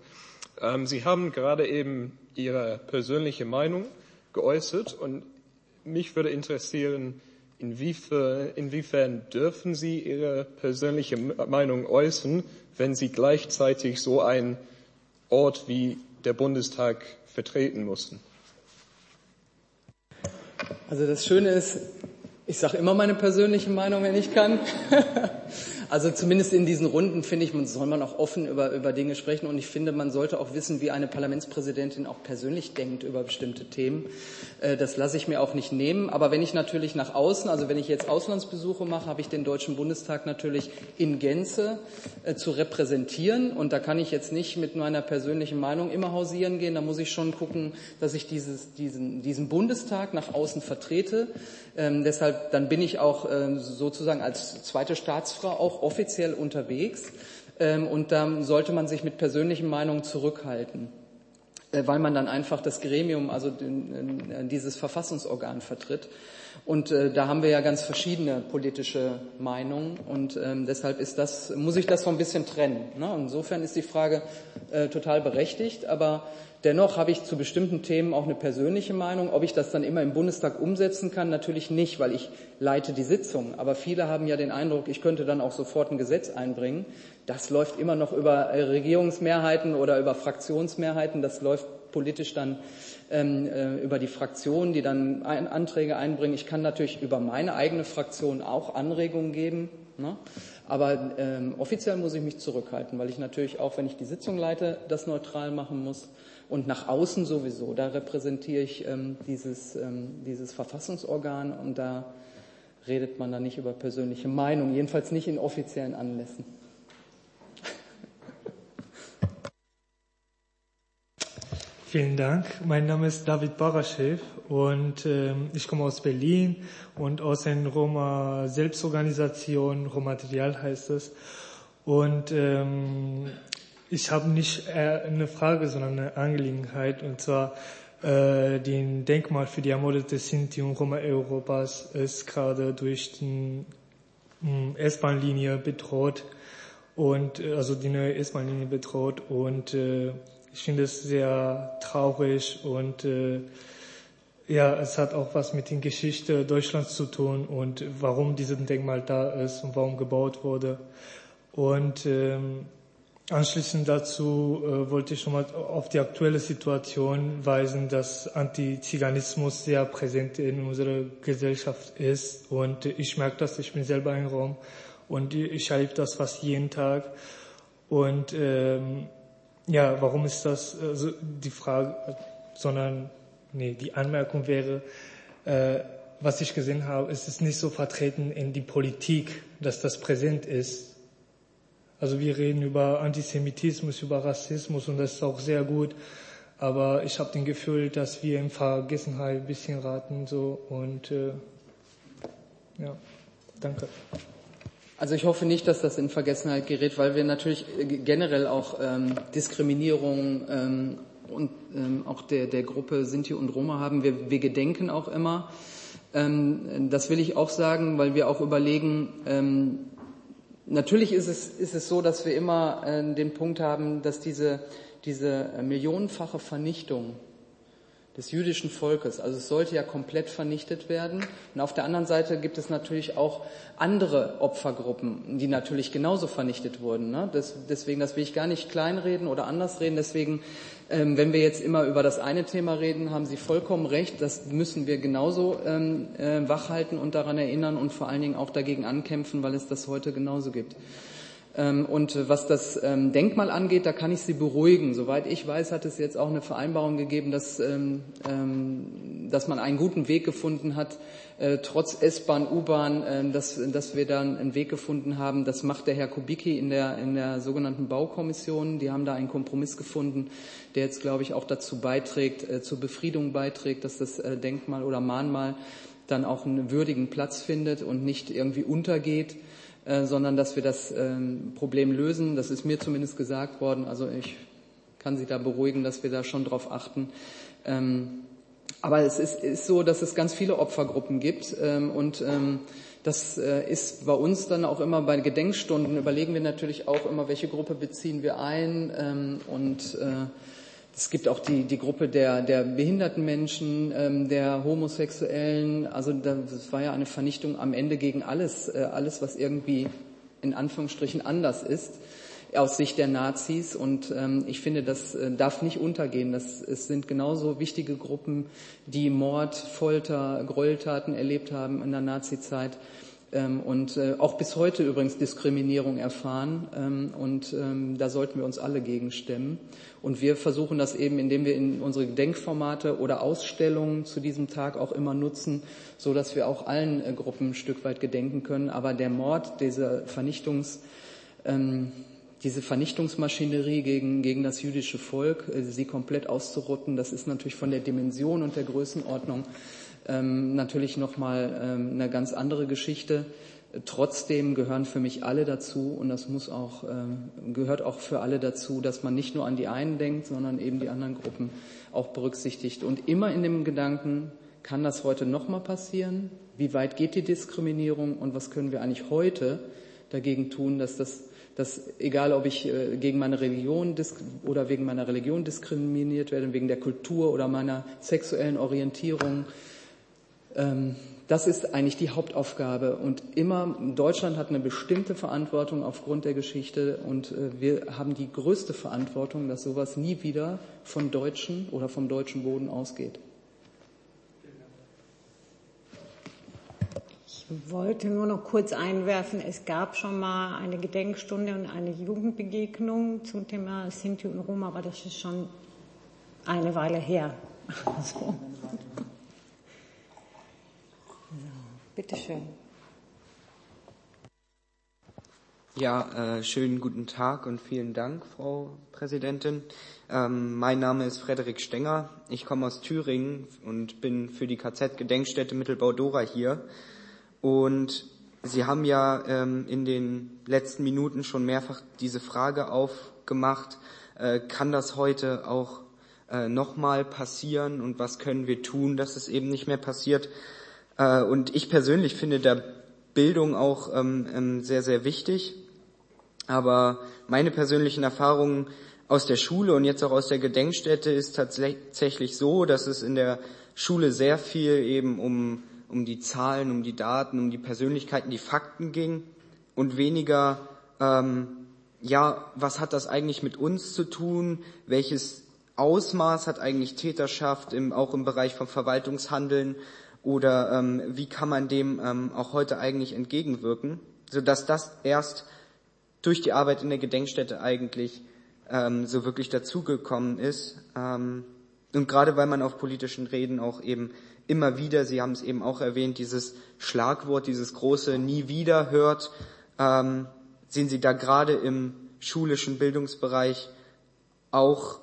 Ähm, Sie haben gerade eben Ihre persönliche Meinung geäußert und mich würde interessieren, inwiefern, inwiefern dürfen Sie Ihre persönliche Meinung äußern, wenn Sie gleichzeitig so einen Ort wie der Bundestag vertreten mussten? Also das Schöne ist, ich sage immer meine persönliche Meinung, wenn ich kann. Also zumindest in diesen Runden finde ich, man soll man auch offen über, über Dinge sprechen und ich finde, man sollte auch wissen, wie eine Parlamentspräsidentin auch persönlich denkt über bestimmte Themen. Äh, das lasse ich mir auch nicht nehmen. Aber wenn ich natürlich nach außen, also wenn ich jetzt Auslandsbesuche mache, habe ich den Deutschen Bundestag natürlich in Gänze äh, zu repräsentieren und da kann ich jetzt nicht mit meiner persönlichen Meinung immer hausieren gehen. Da muss ich schon gucken, dass ich dieses, diesen, diesen Bundestag nach außen vertrete. Ähm, dann bin ich auch ähm, sozusagen als zweite Staatsfrau auch offiziell unterwegs. Ähm, und da sollte man sich mit persönlichen Meinungen zurückhalten, äh, weil man dann einfach das Gremium, also dieses Verfassungsorgan vertritt. Und äh, da haben wir ja ganz verschiedene politische Meinungen und ähm, deshalb ist das, muss ich das so ein bisschen trennen. Ne? Insofern ist die Frage äh, total berechtigt, aber dennoch habe ich zu bestimmten Themen auch eine persönliche Meinung. Ob ich das dann immer im Bundestag umsetzen kann, natürlich nicht, weil ich leite die Sitzung. Aber viele haben ja den Eindruck, ich könnte dann auch sofort ein Gesetz einbringen. Das läuft immer noch über äh, Regierungsmehrheiten oder über Fraktionsmehrheiten. Das läuft politisch dann ähm, äh, über die Fraktionen, die dann ein, Anträge einbringen. Ich kann natürlich über meine eigene Fraktion auch Anregungen geben. Ne? Aber ähm, offiziell muss ich mich zurückhalten, weil ich natürlich auch, wenn ich die Sitzung leite, das neutral machen muss. Und nach außen sowieso. Da repräsentiere ich ähm, dieses, ähm, dieses Verfassungsorgan und da redet man dann nicht über persönliche Meinung, jedenfalls nicht in offiziellen Anlässen. Vielen Dank. Mein Name ist David Baraschew und äh, ich komme aus Berlin und aus einer Roma Selbstorganisation, Romaterial heißt es. Und ähm, ich habe nicht eine Frage, sondern eine Angelegenheit und zwar äh, den Denkmal für die ermordete Sinti und Roma Europas ist gerade durch die hm, S-Bahn-Linie bedroht und äh, also die neue S-Bahn-Linie bedroht und äh, ich finde es sehr traurig und äh, ja, es hat auch was mit der Geschichte Deutschlands zu tun und warum dieses Denkmal da ist und warum gebaut wurde. Und ähm, anschließend dazu äh, wollte ich nochmal auf die aktuelle Situation weisen, dass Antiziganismus sehr präsent in unserer Gesellschaft ist. Und ich merke das, ich bin selber ein Raum und ich erlebe das fast jeden Tag. Und ähm, ja, warum ist das also die Frage, sondern nee, die Anmerkung wäre, äh, was ich gesehen habe, ist es nicht so vertreten in die Politik, dass das präsent ist. Also wir reden über Antisemitismus, über Rassismus und das ist auch sehr gut. Aber ich habe den Gefühl, dass wir in Vergessenheit ein bisschen raten so und äh, ja, danke. Also ich hoffe nicht, dass das in Vergessenheit gerät, weil wir natürlich äh, generell auch ähm, Diskriminierung ähm, und ähm, auch der, der Gruppe Sinti und Roma haben. Wir, wir gedenken auch immer. Ähm, das will ich auch sagen, weil wir auch überlegen, ähm, natürlich ist es, ist es so, dass wir immer äh, den Punkt haben, dass diese, diese millionenfache Vernichtung des jüdischen Volkes. Also es sollte ja komplett vernichtet werden. Und auf der anderen Seite gibt es natürlich auch andere Opfergruppen, die natürlich genauso vernichtet wurden. Ne? Das, deswegen, das will ich gar nicht kleinreden oder anders reden. Deswegen, ähm, wenn wir jetzt immer über das eine Thema reden, haben Sie vollkommen recht. Das müssen wir genauso ähm, äh, wachhalten und daran erinnern und vor allen Dingen auch dagegen ankämpfen, weil es das heute genauso gibt. Ähm, und was das ähm, Denkmal angeht, da kann ich Sie beruhigen. Soweit ich weiß, hat es jetzt auch eine Vereinbarung gegeben, dass, ähm, dass man einen guten Weg gefunden hat, äh, trotz S-Bahn, U-Bahn, dass, dass wir da einen Weg gefunden haben. Das macht der Herr Kubicki in der, in der sogenannten Baukommission. Die haben da einen Kompromiss gefunden, der jetzt, glaube ich, auch dazu beiträgt, äh, zur Befriedung beiträgt, dass das äh, Denkmal oder Mahnmal dann auch einen würdigen Platz findet und nicht irgendwie untergeht. Sondern dass wir das ähm, Problem lösen. Das ist mir zumindest gesagt worden. Also ich kann Sie da beruhigen, dass wir da schon drauf achten. Ähm, aber es ist, ist, so, dass es ganz viele Opfergruppen gibt ähm, und das äh, ist bei uns dann auch immer bei Gedenkstunden überlegen wir natürlich auch immer, welche Gruppe beziehen wir ein und äh, es gibt auch die, die Gruppe der, der behinderten Menschen, ähm, der Homosexuellen. Also das war ja eine Vernichtung am Ende gegen alles, äh, alles, was irgendwie in Anführungsstrichen anders ist aus Sicht der Nazis. Und ähm, ich finde, das äh, darf nicht untergehen. Das, es sind genauso wichtige Gruppen, die Mord, Folter, Gräueltaten erlebt haben in der Nazizeit ähm, und äh, auch bis heute übrigens Diskriminierung erfahren. Ähm, und ähm, da sollten wir uns alle gegen stemmen. Und wir versuchen das eben, indem wir in unsere Gedenkformate oder Ausstellungen zu diesem Tag auch immer nutzen, so dass wir auch allen äh, Gruppen ein Stück weit gedenken können. Aber der Mord, diese Vernichtungs, ähm, diese Vernichtungsmaschinerie gegen, gegen das jüdische Volk, äh, sie komplett auszurotten, das ist natürlich von der Dimension und der Größenordnung ähm, natürlich nochmal ähm, eine ganz andere Geschichte. Trotzdem gehören für mich alle dazu und das muss auch, äh, gehört auch für alle dazu, dass man nicht nur an die einen denkt, sondern eben die anderen Gruppen auch berücksichtigt. Und immer in dem Gedanken, kann das heute nochmal passieren? Wie weit geht die Diskriminierung und was können wir eigentlich heute dagegen tun, dass das, dass egal ob ich äh, gegen meine Religion oder wegen meiner Religion diskriminiert werde, wegen der Kultur oder meiner sexuellen Orientierung, ähm, das ist eigentlich die Hauptaufgabe. Und immer, Deutschland hat eine bestimmte Verantwortung aufgrund der Geschichte und äh, wir haben die größte Verantwortung, dass sowas nie wieder von Deutschen oder vom deutschen Boden ausgeht. Wollte nur noch kurz einwerfen, es gab schon mal eine Gedenkstunde und eine Jugendbegegnung zum Thema Sinti und Roma, aber das ist schon eine Weile her. Also. Bitte schön. Ja, äh, schönen guten Tag und vielen Dank, Frau Präsidentin. Ähm, mein Name ist Frederik Stenger. Ich komme aus Thüringen und bin für die KZ-Gedenkstätte Mittelbau-Dora hier. Und Sie haben ja ähm, in den letzten Minuten schon mehrfach diese Frage aufgemacht, äh, kann das heute auch äh, nochmal passieren und was können wir tun, dass es eben nicht mehr passiert? Äh, und ich persönlich finde da Bildung auch ähm, ähm, sehr, sehr wichtig. Aber meine persönlichen Erfahrungen aus der Schule und jetzt auch aus der Gedenkstätte ist tatsächlich so, dass es in der Schule sehr viel eben um, um die Zahlen, um die Daten, um die Persönlichkeiten, die Fakten ging und weniger, ähm, ja, was hat das eigentlich mit uns zu tun? Welches Ausmaß hat eigentlich Täterschaft im, auch im Bereich von Verwaltungshandeln? Oder ähm, wie kann man dem ähm, auch heute eigentlich entgegenwirken, sodass das erst durch die Arbeit in der Gedenkstätte eigentlich ähm, so wirklich dazugekommen ist. Ähm, und gerade weil man auf politischen Reden auch eben immer wieder, Sie haben es eben auch erwähnt, dieses Schlagwort, dieses große Nie wieder hört, ähm, sehen Sie da gerade im schulischen Bildungsbereich auch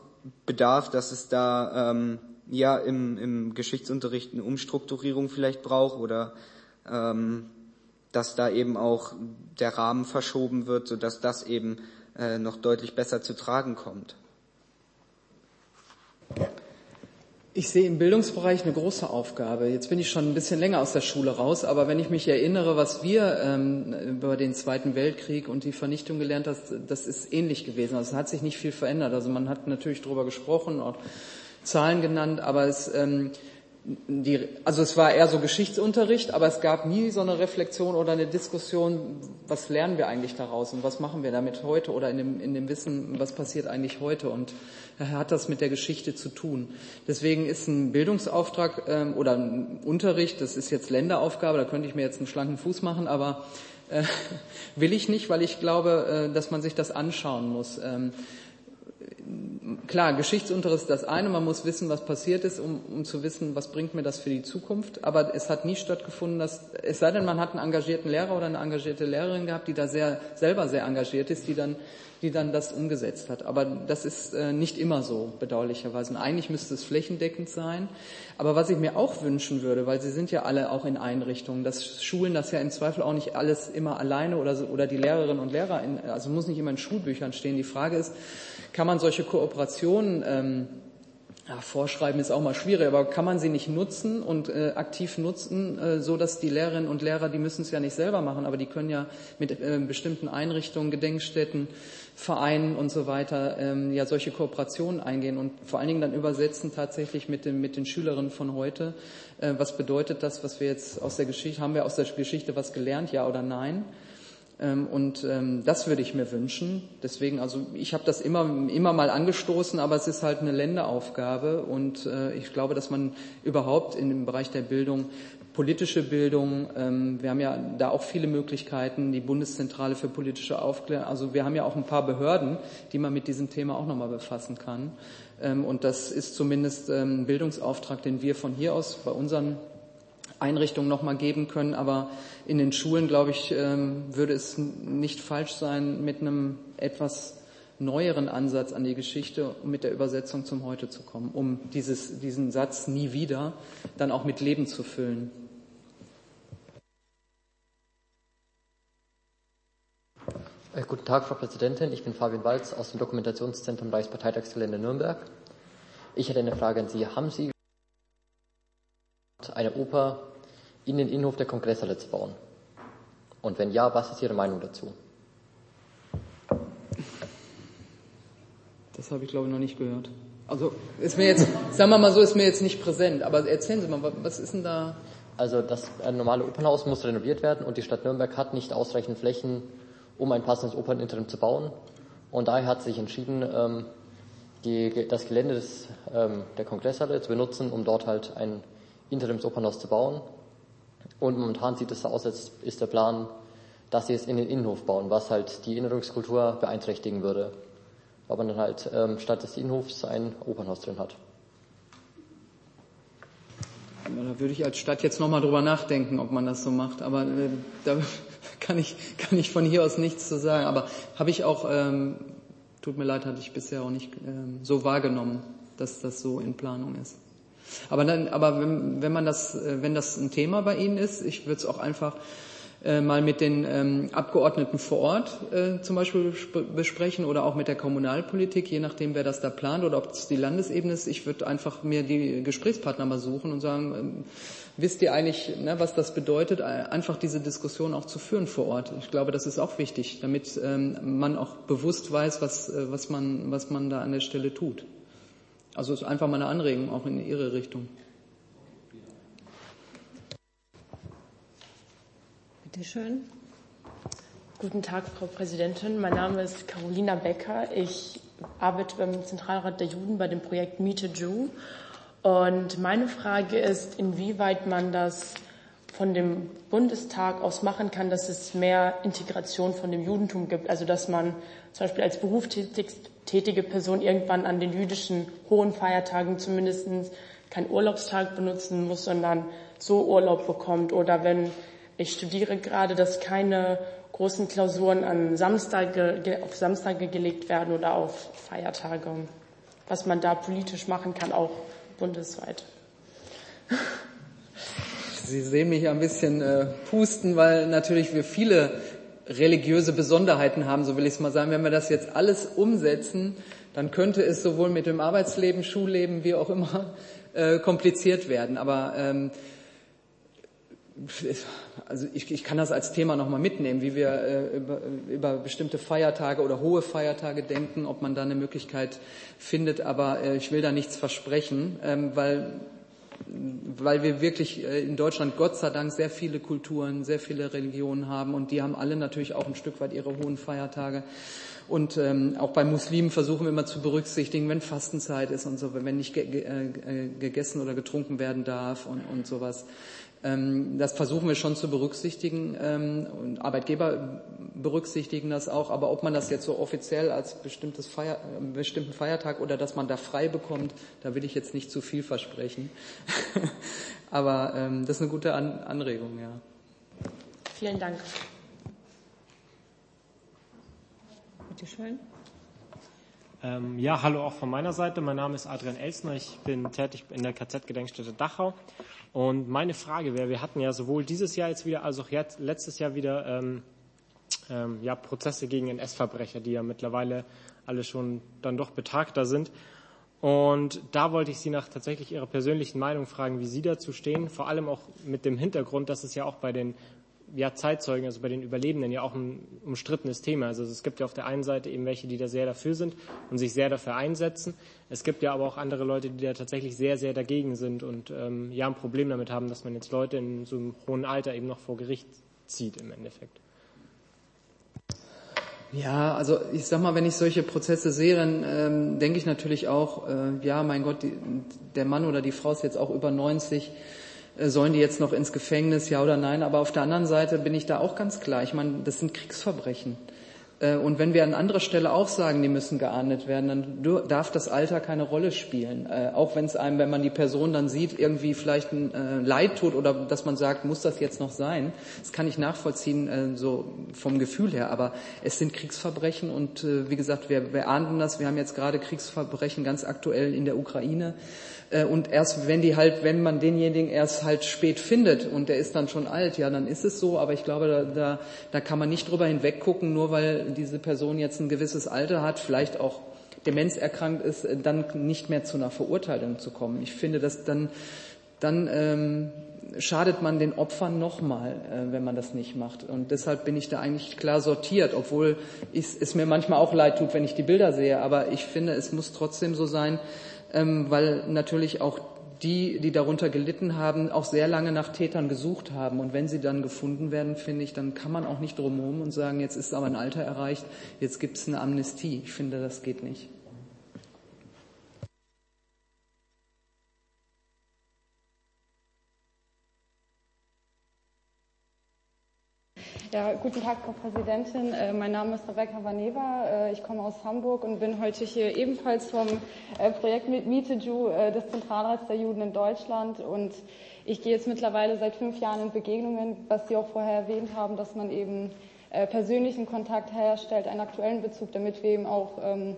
Bedarf, dass es da ähm, ja im, im Geschichtsunterricht eine Umstrukturierung vielleicht braucht oder ähm, dass da eben auch der Rahmen verschoben wird, sodass das eben äh, noch deutlich besser zu tragen kommt. Ich sehe im Bildungsbereich eine große Aufgabe. Jetzt bin ich schon ein bisschen länger aus der Schule raus, aber wenn ich mich erinnere, was wir ähm, über den Zweiten Weltkrieg und die Vernichtung gelernt haben, das ist ähnlich gewesen. Also es hat sich nicht viel verändert. Also man hat natürlich darüber gesprochen, auch Zahlen genannt, aber es, ähm, die, also es war eher so Geschichtsunterricht, aber es gab nie so eine Reflexion oder eine Diskussion, was lernen wir eigentlich daraus und was machen wir damit heute oder in dem, in dem Wissen, was passiert eigentlich heute und hat das mit der Geschichte zu tun. Deswegen ist ein Bildungsauftrag ähm, oder ein Unterricht, das ist jetzt Länderaufgabe, da könnte ich mir jetzt einen schlanken Fuß machen, aber äh, will ich nicht, weil ich glaube, äh, dass man sich das anschauen muss. Ähm, klar, Geschichtsunterricht ist das eine, man muss wissen, was passiert ist, um, um zu wissen, was bringt mir das für die Zukunft. Aber es hat nie stattgefunden, dass, es sei denn, man hat einen engagierten Lehrer oder eine engagierte Lehrerin gehabt, die da sehr, selber sehr engagiert ist, die dann, die dann das umgesetzt hat. Aber das ist äh, nicht immer so, bedauerlicherweise. Und eigentlich müsste es flächendeckend sein. Aber was ich mir auch wünschen würde, weil Sie sind ja alle auch in Einrichtungen, dass Schulen das ja im Zweifel auch nicht alles immer alleine oder, so, oder die Lehrerinnen und Lehrer, in, also muss nicht immer in Schulbüchern stehen. Die Frage ist, kann man solche Kooperationen ähm, ja, vorschreiben ist auch mal schwierig, aber kann man sie nicht nutzen und äh, aktiv nutzen, äh, so dass die Lehrerinnen und Lehrer, die müssen es ja nicht selber machen, aber die können ja mit äh, bestimmten Einrichtungen, Gedenkstätten, Vereinen und so weiter ähm, ja solche Kooperationen eingehen und vor allen Dingen dann übersetzen tatsächlich mit den mit den Schülerinnen von heute. Äh, was bedeutet das, was wir jetzt aus der Geschichte haben wir aus der Geschichte was gelernt, ja oder nein? Ähm, und ähm, das würde ich mir wünschen. Deswegen, also ich habe das immer, immer mal angestoßen, aber es ist halt eine Länderaufgabe. Und äh, ich glaube, dass man überhaupt in dem Bereich der Bildung politische Bildung. Ähm, wir haben ja da auch viele Möglichkeiten, die Bundeszentrale für politische Aufklärung. Also wir haben ja auch ein paar Behörden, die man mit diesem Thema auch nochmal befassen kann. Und das ist zumindest ein Bildungsauftrag, den wir von hier aus bei unseren Einrichtungen nochmal geben können. Aber in den Schulen, glaube ich, ähm, würde es nicht falsch sein, mit einem etwas neueren Ansatz an die Geschichte und mit der Übersetzung zum Heute zu kommen, um dieses, diesen Satz nie wieder dann auch mit Leben zu füllen. Äh, guten Tag, Frau Präsidentin. Ich bin Fabian Walz aus dem Dokumentationszentrum Reichsparteitagsgelände Nürnberg. Ich hätte eine Frage an Sie. Haben Sie eine Oper in den Innenhof der Kongresshalle zu bauen? Und wenn ja, was ist Ihre Meinung dazu? Das habe ich, glaube ich, noch nicht gehört. Also ist mir jetzt, sagen wir mal so, ist mir jetzt nicht präsent. Aber erzählen Sie mal, was ist denn da? Also das normale Opernhaus muss renoviert werden und die Stadt Nürnberg hat nicht ausreichend Flächen, um ein passendes Operninterim zu bauen. Und daher hat sich entschieden, ähm, die, das Gelände des, ähm, der Kongresshalle zu benutzen, um dort halt ein Interimsopernhaus zu bauen. Und momentan sieht es so aus, als ist der Plan, dass sie es in den Innenhof bauen, was halt die Erinnerungskultur beeinträchtigen würde. Weil man dann halt ähm, statt des Innenhofs ein Opernhaus drin hat. Da würde ich als Stadt jetzt nochmal drüber nachdenken, ob man das so macht. Aber äh, da kann ich, kann ich von hier aus nichts zu sagen. Aber habe ich auch, ähm, tut mir leid, hatte ich bisher auch nicht ähm, so wahrgenommen, dass das so in Planung ist. Aber dann, aber wenn, wenn man das, äh, wenn das ein Thema bei Ihnen ist, ich würde es auch einfach äh, mal mit den ähm, Abgeordneten vor Ort äh, zum Beispiel besprechen oder auch mit der Kommunalpolitik, je nachdem, wer das da plant oder ob es die Landesebene ist. Ich würde einfach mir die Gesprächspartner mal suchen und sagen, ähm, wisst ihr eigentlich, ne, was das bedeutet, einfach diese Diskussion auch zu führen vor Ort. Ich glaube, das ist auch wichtig, damit ähm, man auch bewusst weiß, was, äh, was, man, was man da an der Stelle tut. Also ist einfach mal eine Anregung auch in Ihre Richtung. Bitte schön. Guten Tag, Frau Präsidentin. Mein Name ist Carolina Becker. Ich arbeite beim Zentralrat der Juden bei dem Projekt Meet a Jew. Und meine Frage ist, inwieweit man das von dem Bundestag aus machen kann, dass es mehr Integration von dem Judentum gibt. Also dass man zum Beispiel als berufstätige Person irgendwann an den jüdischen hohen Feiertagen zumindest keinen Urlaubstag benutzen muss, sondern so Urlaub bekommt. Oder wenn ich studiere gerade, dass keine großen Klausuren an Samstage, auf Samstage gelegt werden oder auf Feiertage. Was man da politisch machen kann, auch bundesweit. Sie sehen mich ein bisschen äh, pusten, weil natürlich wir viele religiöse Besonderheiten haben, so will ich es mal sagen. Wenn wir das jetzt alles umsetzen, dann könnte es sowohl mit dem Arbeitsleben, Schulleben, wie auch immer, äh, kompliziert werden. Aber ähm, also ich, ich kann das als Thema nochmal mitnehmen, wie wir äh, über, über bestimmte Feiertage oder hohe Feiertage denken, ob man da eine Möglichkeit findet, aber äh, ich will da nichts versprechen, ähm, weil weil wir wirklich äh, in Deutschland Gott sei Dank sehr viele Kulturen, sehr viele Religionen haben und die haben alle natürlich auch ein Stück weit ihre hohen Feiertage. Und ähm, auch bei Muslimen versuchen wir immer zu berücksichtigen, wenn Fastenzeit ist und so, wenn nicht ge ge äh, gegessen oder getrunken werden darf und, und sowas. Ähm, das versuchen wir schon zu berücksichtigen ähm, und Arbeitgeber berücksichtigen das auch. Aber ob man das jetzt so offiziell als bestimmtes Feier, äh, bestimmten Feiertag oder dass man da frei bekommt, da will ich jetzt nicht zu viel versprechen. Aber ähm, das ist eine gute Anregung, ja. Vielen Dank. Bitte schön. Ähm, ja, hallo auch von meiner Seite. Mein Name ist Adrian Elsner. Ich bin tätig in der KZ-Gedenkstätte Dachau. Und meine Frage wäre, wir hatten ja sowohl dieses Jahr jetzt wieder, als auch jetzt, letztes Jahr wieder ähm, ähm, ja, Prozesse gegen NS-Verbrecher, die ja mittlerweile alle schon dann doch betagter sind. Und da wollte ich Sie nach tatsächlich Ihrer persönlichen Meinung fragen, wie Sie dazu stehen, vor allem auch mit dem Hintergrund, dass es ja auch bei den ja, Zeitzeugen, also bei den Überlebenden, ja auch ein umstrittenes Thema. Also es gibt ja auf der einen Seite eben welche, die da sehr dafür sind und sich sehr dafür einsetzen. Es gibt ja aber auch andere Leute, die da tatsächlich sehr, sehr dagegen sind und ähm, ja ein Problem damit haben, dass man jetzt Leute in so einem hohen Alter eben noch vor Gericht zieht im Endeffekt. Ja, also ich sag mal, wenn ich solche Prozesse sehe, dann ähm, denke ich natürlich auch, äh, ja, mein Gott, die, der Mann oder die Frau ist jetzt auch über 90 äh, sollen die jetzt noch ins Gefängnis, ja oder nein? Aber auf der anderen Seite bin ich da auch ganz klar. Ich meine, das sind Kriegsverbrechen. Äh, und wenn wir an anderer Stelle auch sagen, die müssen geahndet werden, dann darf das Alter keine Rolle spielen. Äh, auch wenn es einem, wenn man die Person dann sieht, irgendwie vielleicht ein Leid tut oder dass man sagt, muss das jetzt noch sein? Das kann ich nachvollziehen, so vom Gefühl her. Aber es sind Kriegsverbrechen und wie gesagt, wir, wir ahnden das. Wir haben jetzt gerade Kriegsverbrechen ganz aktuell in der Ukraine. Äh, und erst wenn die halt, wenn man denjenigen erst halt spät findet und der ist dann schon alt, ja, dann ist es so. Aber ich glaube, da, da, da kann man nicht drüber hinweggucken, nur weil diese Person jetzt ein gewisses Alter hat, vielleicht auch demenzerkrankt ist, dann nicht mehr zu einer Verurteilung zu kommen. Ich finde, dass dann, dann ähm, schadet man den Opfern nochmal, äh, wenn man das nicht macht. Und deshalb bin ich da eigentlich klar sortiert, obwohl es mir manchmal auch leid tut, wenn ich die Bilder sehe. Aber ich finde, es muss trotzdem so sein, ähm, weil natürlich auch die, die darunter gelitten haben, auch sehr lange nach Tätern gesucht haben. Und wenn sie dann gefunden werden, finde ich, dann kann man auch nicht drumherum und sagen, jetzt ist aber ein Alter erreicht, jetzt gibt es eine Amnestie. Ich finde, das geht nicht. Ja, guten Tag, Frau Präsidentin. Äh, mein Name ist Rebecca Vaneva. Äh, ich komme aus Hamburg und bin heute hier ebenfalls vom äh, Projekt mit Mieteju des Zentralrats der Juden in Deutschland. Und ich gehe jetzt mittlerweile seit fünf Jahren in Begegnungen, was Sie auch vorher erwähnt haben, dass man eben persönlichen Kontakt herstellt, einen aktuellen Bezug, damit wir eben auch ähm,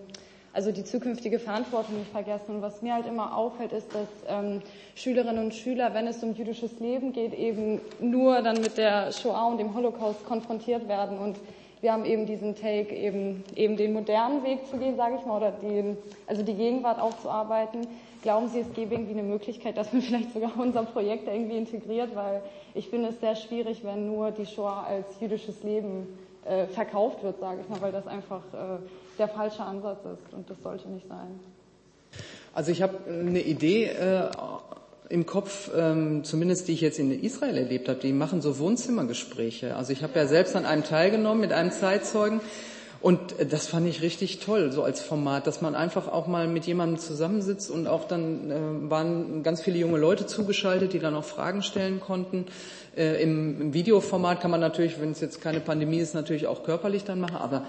also die zukünftige Verantwortung nicht vergessen. Und was mir halt immer auffällt, ist, dass ähm, Schülerinnen und Schüler, wenn es um jüdisches Leben geht, eben nur dann mit der Shoah und dem Holocaust konfrontiert werden. Und wir haben eben diesen Take, eben, eben den modernen Weg zu gehen, sage ich mal, oder die, also die Gegenwart aufzuarbeiten. Glauben Sie, es gäbe irgendwie eine Möglichkeit, dass man vielleicht sogar unser Projekt irgendwie integriert? Weil ich finde es sehr schwierig, wenn nur die Shoah als jüdisches Leben äh, verkauft wird, sage ich mal, weil das einfach äh, der falsche Ansatz ist und das sollte nicht sein. Also ich habe eine Idee äh, im Kopf, ähm, zumindest die ich jetzt in Israel erlebt habe. Die machen so Wohnzimmergespräche. Also ich habe ja selbst an einem teilgenommen mit einem Zeitzeugen. Und äh, das fand ich richtig toll, so als Format, dass man einfach auch mal mit jemandem zusammensitzt und auch dann äh, waren ganz viele junge Leute zugeschaltet, die dann auch Fragen stellen konnten. Äh, im, Im Videoformat kann man natürlich, wenn es jetzt keine Pandemie ist, natürlich auch körperlich dann machen, aber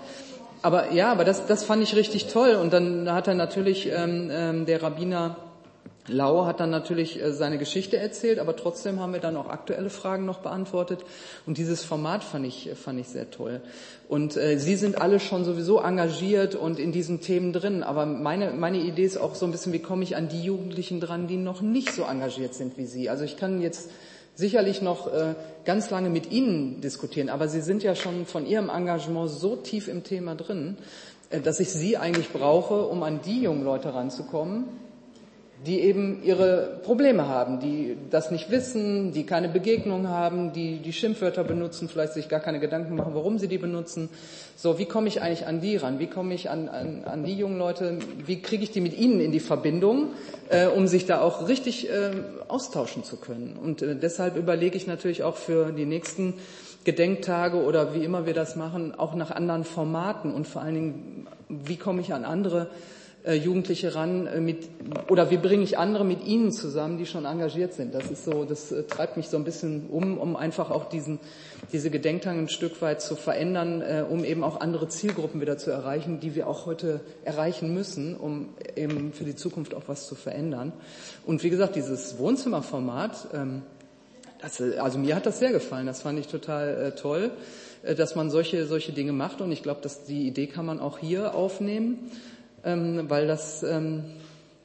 aber ja, aber das, das fand ich richtig toll. Und dann hat er natürlich, ähm, ähm, der Rabbiner Lau hat dann natürlich äh, seine Geschichte erzählt, aber trotzdem haben wir dann auch aktuelle Fragen noch beantwortet. Und dieses Format fand ich, fand ich sehr toll. Und äh, Sie sind alle schon sowieso engagiert und in diesen Themen drin. Aber meine, meine Idee ist auch so ein bisschen, wie komme ich an die Jugendlichen dran, die noch nicht so engagiert sind wie Sie. Also ich kann jetzt sicherlich noch äh, ganz lange mit Ihnen diskutieren, aber Sie sind ja schon von Ihrem Engagement so tief im Thema drin, äh, dass ich Sie eigentlich brauche, um an die jungen Leute ranzukommen, die eben ihre Probleme haben, die das nicht wissen, die keine Begegnung haben, die die Schimpfwörter benutzen, vielleicht sich gar keine Gedanken machen, warum sie die benutzen. So, wie komme ich eigentlich an die ran? Wie komme ich an, an, an die jungen Leute? Wie kriege ich die mit ihnen in die Verbindung, äh, um sich da auch richtig äh, austauschen zu können? Und äh, deshalb überlege ich natürlich auch für die nächsten Gedenktage oder wie immer wir das machen, auch nach anderen Formaten und vor allen Dingen, wie komme ich an andere Jugendliche ran äh, mit, oder wie bringe ich andere mit ihnen zusammen, die schon engagiert sind. Das ist so, das äh, treibt mich so ein bisschen um, um einfach auch diesen, diese Gedenktage ein Stück weit zu verändern, äh, um eben auch andere Zielgruppen wieder zu erreichen, die wir auch heute erreichen müssen, um eben für die Zukunft auch was zu verändern. Und wie gesagt, dieses Wohnzimmerformat, ähm, das, also mir hat das sehr gefallen. Das fand ich total äh, toll, äh, dass man solche, solche Dinge macht. Und ich glaube, dass die Idee kann man auch hier aufnehmen ähm, weil das, ähm,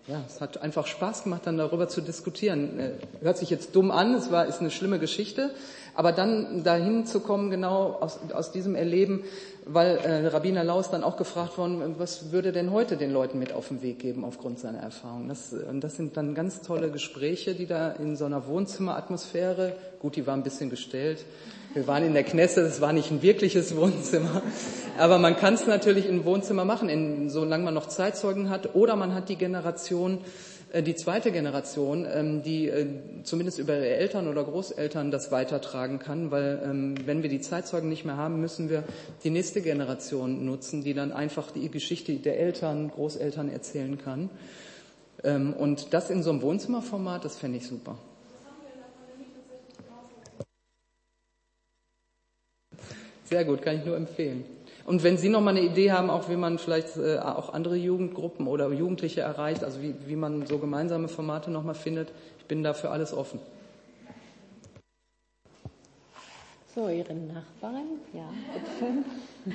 ja, es hat einfach Spaß gemacht, dann darüber zu diskutieren. Äh, hört sich jetzt dumm an, es war, ist eine schlimme Geschichte, aber dann dahin zu kommen, genau aus, aus diesem Erleben, weil äh, Rabbiner Laus dann auch gefragt worden, was würde denn heute den Leuten mit auf den Weg geben aufgrund seiner Erfahrung. Das, und das sind dann ganz tolle Gespräche, die da in so einer Wohnzimmeratmosphäre, gut, die war ein bisschen gestellt, wir waren in der Knesse, es war nicht ein wirkliches Wohnzimmer, aber man kann es natürlich ein Wohnzimmer machen, in, solange man noch Zeitzeugen hat, oder man hat die Generation, äh, die zweite Generation, ähm, die äh, zumindest über ihre Eltern oder Großeltern das weitertragen kann, weil ähm, wenn wir die Zeitzeugen nicht mehr haben, müssen wir die nächste Generation nutzen, die dann einfach die Geschichte der Eltern, Großeltern erzählen kann. Ähm, und das in so einem Wohnzimmerformat, das fände ich super. Sehr gut, kann ich nur empfehlen. Und wenn Sie noch mal eine Idee haben, auch wie man vielleicht äh, auch andere Jugendgruppen oder Jugendliche erreicht, also wie, wie man so gemeinsame Formate noch mal findet, ich bin dafür alles offen. So, Ihre Nachbarin, ja, bitte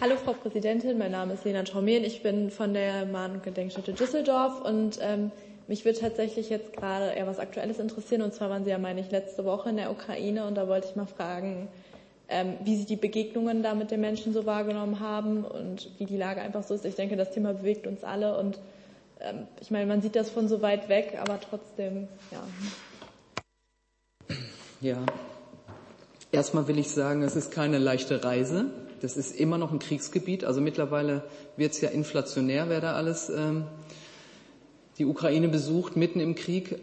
Hallo Frau Präsidentin, mein Name ist Lena Traumieren, ich bin von der Mahn- und Gedenkstätte Düsseldorf und ähm, mich würde tatsächlich jetzt gerade eher was Aktuelles interessieren und zwar waren Sie ja, meine ich, letzte Woche in der Ukraine und da wollte ich mal fragen, ähm, wie sie die Begegnungen da mit den Menschen so wahrgenommen haben und wie die Lage einfach so ist. Ich denke, das Thema bewegt uns alle und ähm, ich meine, man sieht das von so weit weg, aber trotzdem, ja. Ja. Erstmal will ich sagen, es ist keine leichte Reise. Das ist immer noch ein Kriegsgebiet. Also mittlerweile wird es ja inflationär, wer da alles ähm, die Ukraine besucht, mitten im Krieg.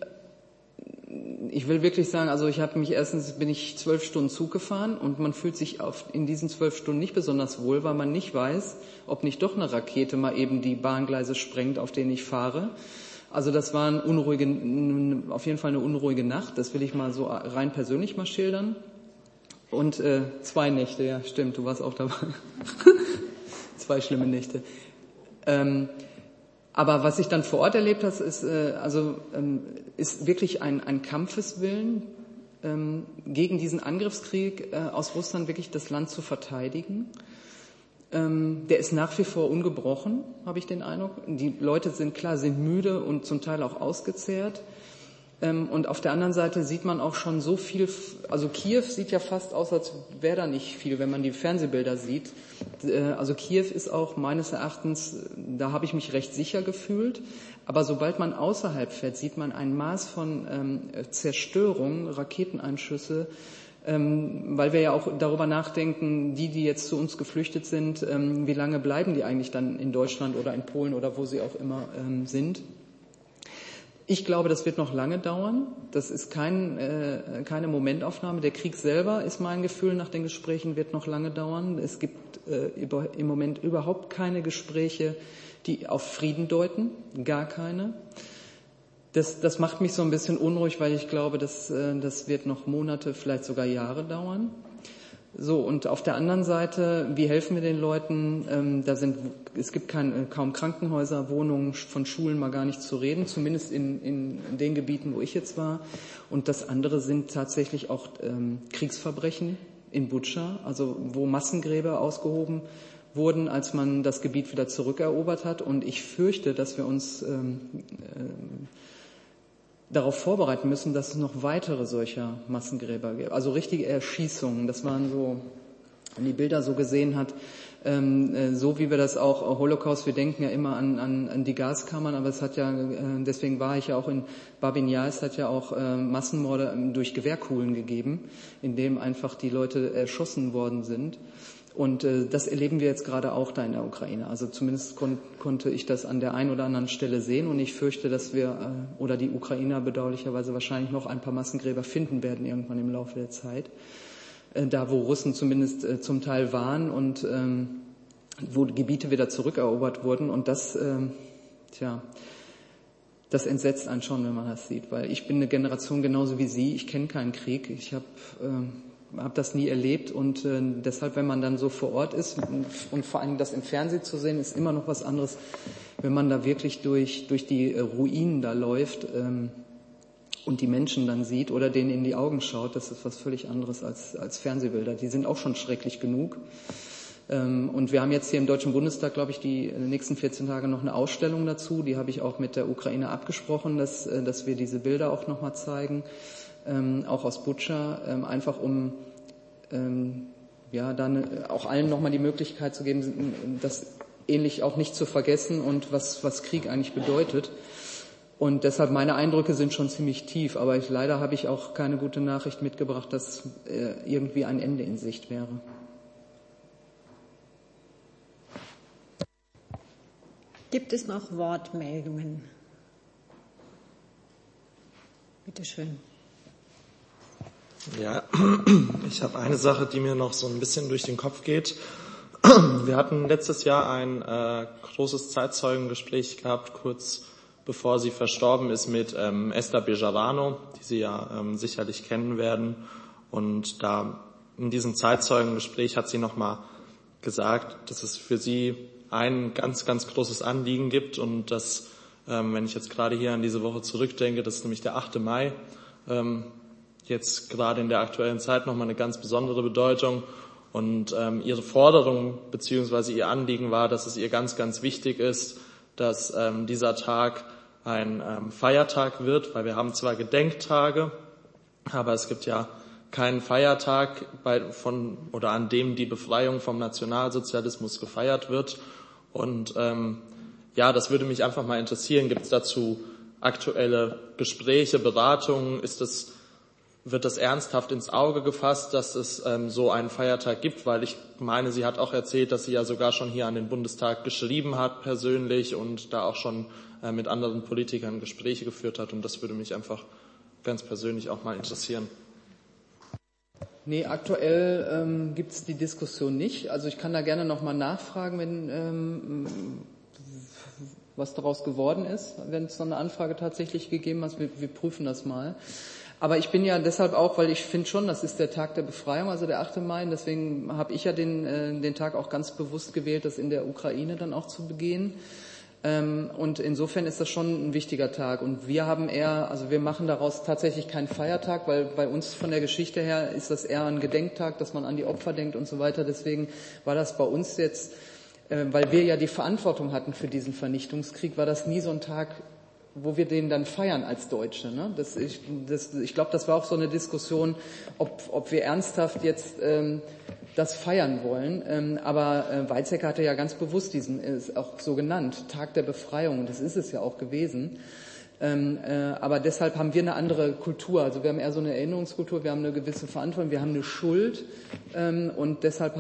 Ich will wirklich sagen, also ich habe mich erstens bin ich zwölf Stunden Zug gefahren und man fühlt sich auf, in diesen zwölf Stunden nicht besonders wohl, weil man nicht weiß, ob nicht doch eine Rakete mal eben die Bahngleise sprengt, auf denen ich fahre. Also das war ein unruhige, auf jeden Fall eine unruhige Nacht. Das will ich mal so rein persönlich mal schildern. Und äh, zwei Nächte, ja, stimmt, du warst auch dabei. zwei schlimme Nächte. Ähm, aber was ich dann vor Ort erlebt habe, ist, äh, also, ähm, ist wirklich ein, ein Kampfeswillen ähm, gegen diesen Angriffskrieg äh, aus Russland wirklich das Land zu verteidigen. Ähm, der ist nach wie vor ungebrochen, habe ich den Eindruck. Die Leute sind klar, sind müde und zum Teil auch ausgezehrt. Ähm, und auf der anderen Seite sieht man auch schon so viel, also Kiew sieht ja fast aus, als wäre da nicht viel, wenn man die Fernsehbilder sieht. Äh, also Kiew ist auch meines Erachtens, da habe ich mich recht sicher gefühlt. Aber sobald man außerhalb fährt, sieht man ein Maß von ähm, Zerstörung, Raketeneinschüsse, ähm, weil wir ja auch darüber nachdenken, die, die jetzt zu uns geflüchtet sind, wie lange bleiben die eigentlich dann in Deutschland oder in Polen oder wo sie auch immer sind. Ich glaube, das wird noch lange dauern. Das ist kein, äh, keine Momentaufnahme. Der Krieg selber, ist mein Gefühl nach den Gesprächen, wird noch lange dauern. Es gibt äh, über, im Moment überhaupt keine Gespräche, die auf Frieden deuten. Gar keine. Das, das macht mich so ein bisschen unruhig, weil ich glaube, dass, äh, das wird noch Monate, vielleicht sogar Jahre dauern. So, und auf der anderen Seite, wie helfen wir den Leuten? Ähm, da sind, es gibt kein, äh, kaum Krankenhäuser, Wohnungen, von Schulen mal gar nicht zu reden, zumindest in, in, den Gebieten, wo ich jetzt war. Und das andere sind tatsächlich auch ähm, Kriegsverbrechen in Butscha, also wo Massengräber ausgehoben wurden, als man das Gebiet wieder zurückerobert hat. Und ich fürchte, dass wir uns ähm, äh, darauf vorbereiten müssen, dass es noch weitere solcher Massengräber gibt. Also richtige Erschießungen. Das waren so, wenn die Bilder so gesehen hat, ähm, äh, so wie wir das auch Holocaust, wir denken ja immer an, an, an die Gaskammern, aber es hat ja, äh, deswegen war ich ja auch in Babin Yar, es hat ja auch äh, Massenmorde durch Gewehrkugeln gegeben, in dem einfach die Leute erschossen worden sind. Und äh, das erleben wir jetzt gerade auch da in der Ukraine. Also zumindest kon konnte ich das an der einen oder anderen Stelle sehen. Und ich fürchte, dass wir äh, oder die Ukrainer bedauerlicherweise wahrscheinlich noch ein paar Massengräber finden werden irgendwann im Laufe der Zeit. Äh, da, wo Russen zumindest äh, zum Teil waren und ähm, wo Gebiete wieder zurückerobert wurden. Und das, äh, tja, das entsetzt einen schon, wenn man das sieht. Weil ich bin eine Generation genauso wie Sie. Ich kenne keinen Krieg. Ich habe äh, habe das nie erlebt und äh, deshalb, wenn man dann so vor Ort ist und, und, vor allem das im Fernsehen zu sehen, ist immer noch was anderes, wenn man da wirklich durch, durch die äh, Ruinen da läuft ähm, und die Menschen dann sieht oder denen in die Augen schaut, das ist was völlig anderes als, als Fernsehbilder. Die sind auch schon schrecklich genug. Ähm, und wir haben jetzt hier im Deutschen Bundestag, glaube ich, die nächsten 14 Tage noch eine Ausstellung dazu. Die habe ich auch mit der Ukraine abgesprochen, dass, äh, dass wir diese Bilder auch nochmal zeigen ähm, auch aus Butscha, ähm, einfach um ähm, ja, dann auch allen nochmal die Möglichkeit zu geben, das ähnlich auch nicht zu vergessen und was, was Krieg eigentlich bedeutet. Und deshalb meine Eindrücke sind schon ziemlich tief, aber ich, leider habe ich auch keine gute Nachricht mitgebracht, dass äh, irgendwie ein Ende in Sicht wäre. Gibt es noch Wortmeldungen? Bitte schön. Ja, ich habe eine Sache, die mir noch so ein bisschen durch den Kopf geht. Wir hatten letztes Jahr ein äh, großes Zeitzeugengespräch gehabt, kurz bevor sie verstorben ist, mit ähm, Esther Bejarano, die Sie ja ähm, sicherlich kennen werden. Und da in diesem Zeitzeugengespräch hat sie nochmal gesagt, dass es für sie ein ganz, ganz großes Anliegen gibt und dass, ähm, wenn ich jetzt gerade hier an diese Woche zurückdenke, das ist nämlich der 8. Mai, ähm, jetzt gerade in der aktuellen Zeit nochmal eine ganz besondere Bedeutung. Und ähm, ihre Forderung beziehungsweise ihr Anliegen war, dass es ihr ganz, ganz wichtig ist, dass ähm, dieser Tag ein ähm, Feiertag wird, weil wir haben zwar Gedenktage, aber es gibt ja kein Feiertag bei, von oder an dem die Befreiung vom Nationalsozialismus gefeiert wird. Und ähm, ja, das würde mich einfach mal interessieren. Gibt es dazu aktuelle Gespräche, Beratungen? Ist das, wird das ernsthaft ins Auge gefasst, dass es ähm, so einen Feiertag gibt? Weil ich meine, sie hat auch erzählt, dass sie ja sogar schon hier an den Bundestag geschrieben hat persönlich und da auch schon äh, mit anderen Politikern Gespräche geführt hat. Und das würde mich einfach ganz persönlich auch mal interessieren. Nee, aktuell ähm, gibt es die Diskussion nicht. Also ich kann da gerne nochmal nachfragen, wenn ähm, was daraus geworden ist, wenn es so eine Anfrage tatsächlich gegeben hat. Wir, wir prüfen das mal. Aber ich bin ja deshalb auch, weil ich finde schon, das ist der Tag der Befreiung, also der 8. Mai. Und deswegen habe ich ja den, äh, den Tag auch ganz bewusst gewählt, das in der Ukraine dann auch zu begehen. Ähm, und insofern ist das schon ein wichtiger Tag. Und wir haben eher, also wir machen daraus tatsächlich keinen Feiertag, weil bei uns von der Geschichte her ist das eher ein Gedenktag, dass man an die Opfer denkt und so weiter. Deswegen war das bei uns jetzt, äh, weil wir ja die Verantwortung hatten für diesen Vernichtungskrieg, war das nie so ein Tag, wo wir den dann feiern als Deutsche. Ne? Das, ich das, ich glaube, das war auch so eine Diskussion, ob, ob wir ernsthaft jetzt ähm, das feiern wollen. Ähm, aber äh, Weizsäcker hatte ja ganz bewusst diesen, ist auch so genannt, Tag der Befreiung. Das ist es ja auch gewesen. Ähm, äh, aber deshalb haben wir eine andere Kultur. Also wir haben eher so eine Erinnerungskultur, wir haben eine gewisse Verantwortung, wir haben eine Schuld. Ähm, und deshalb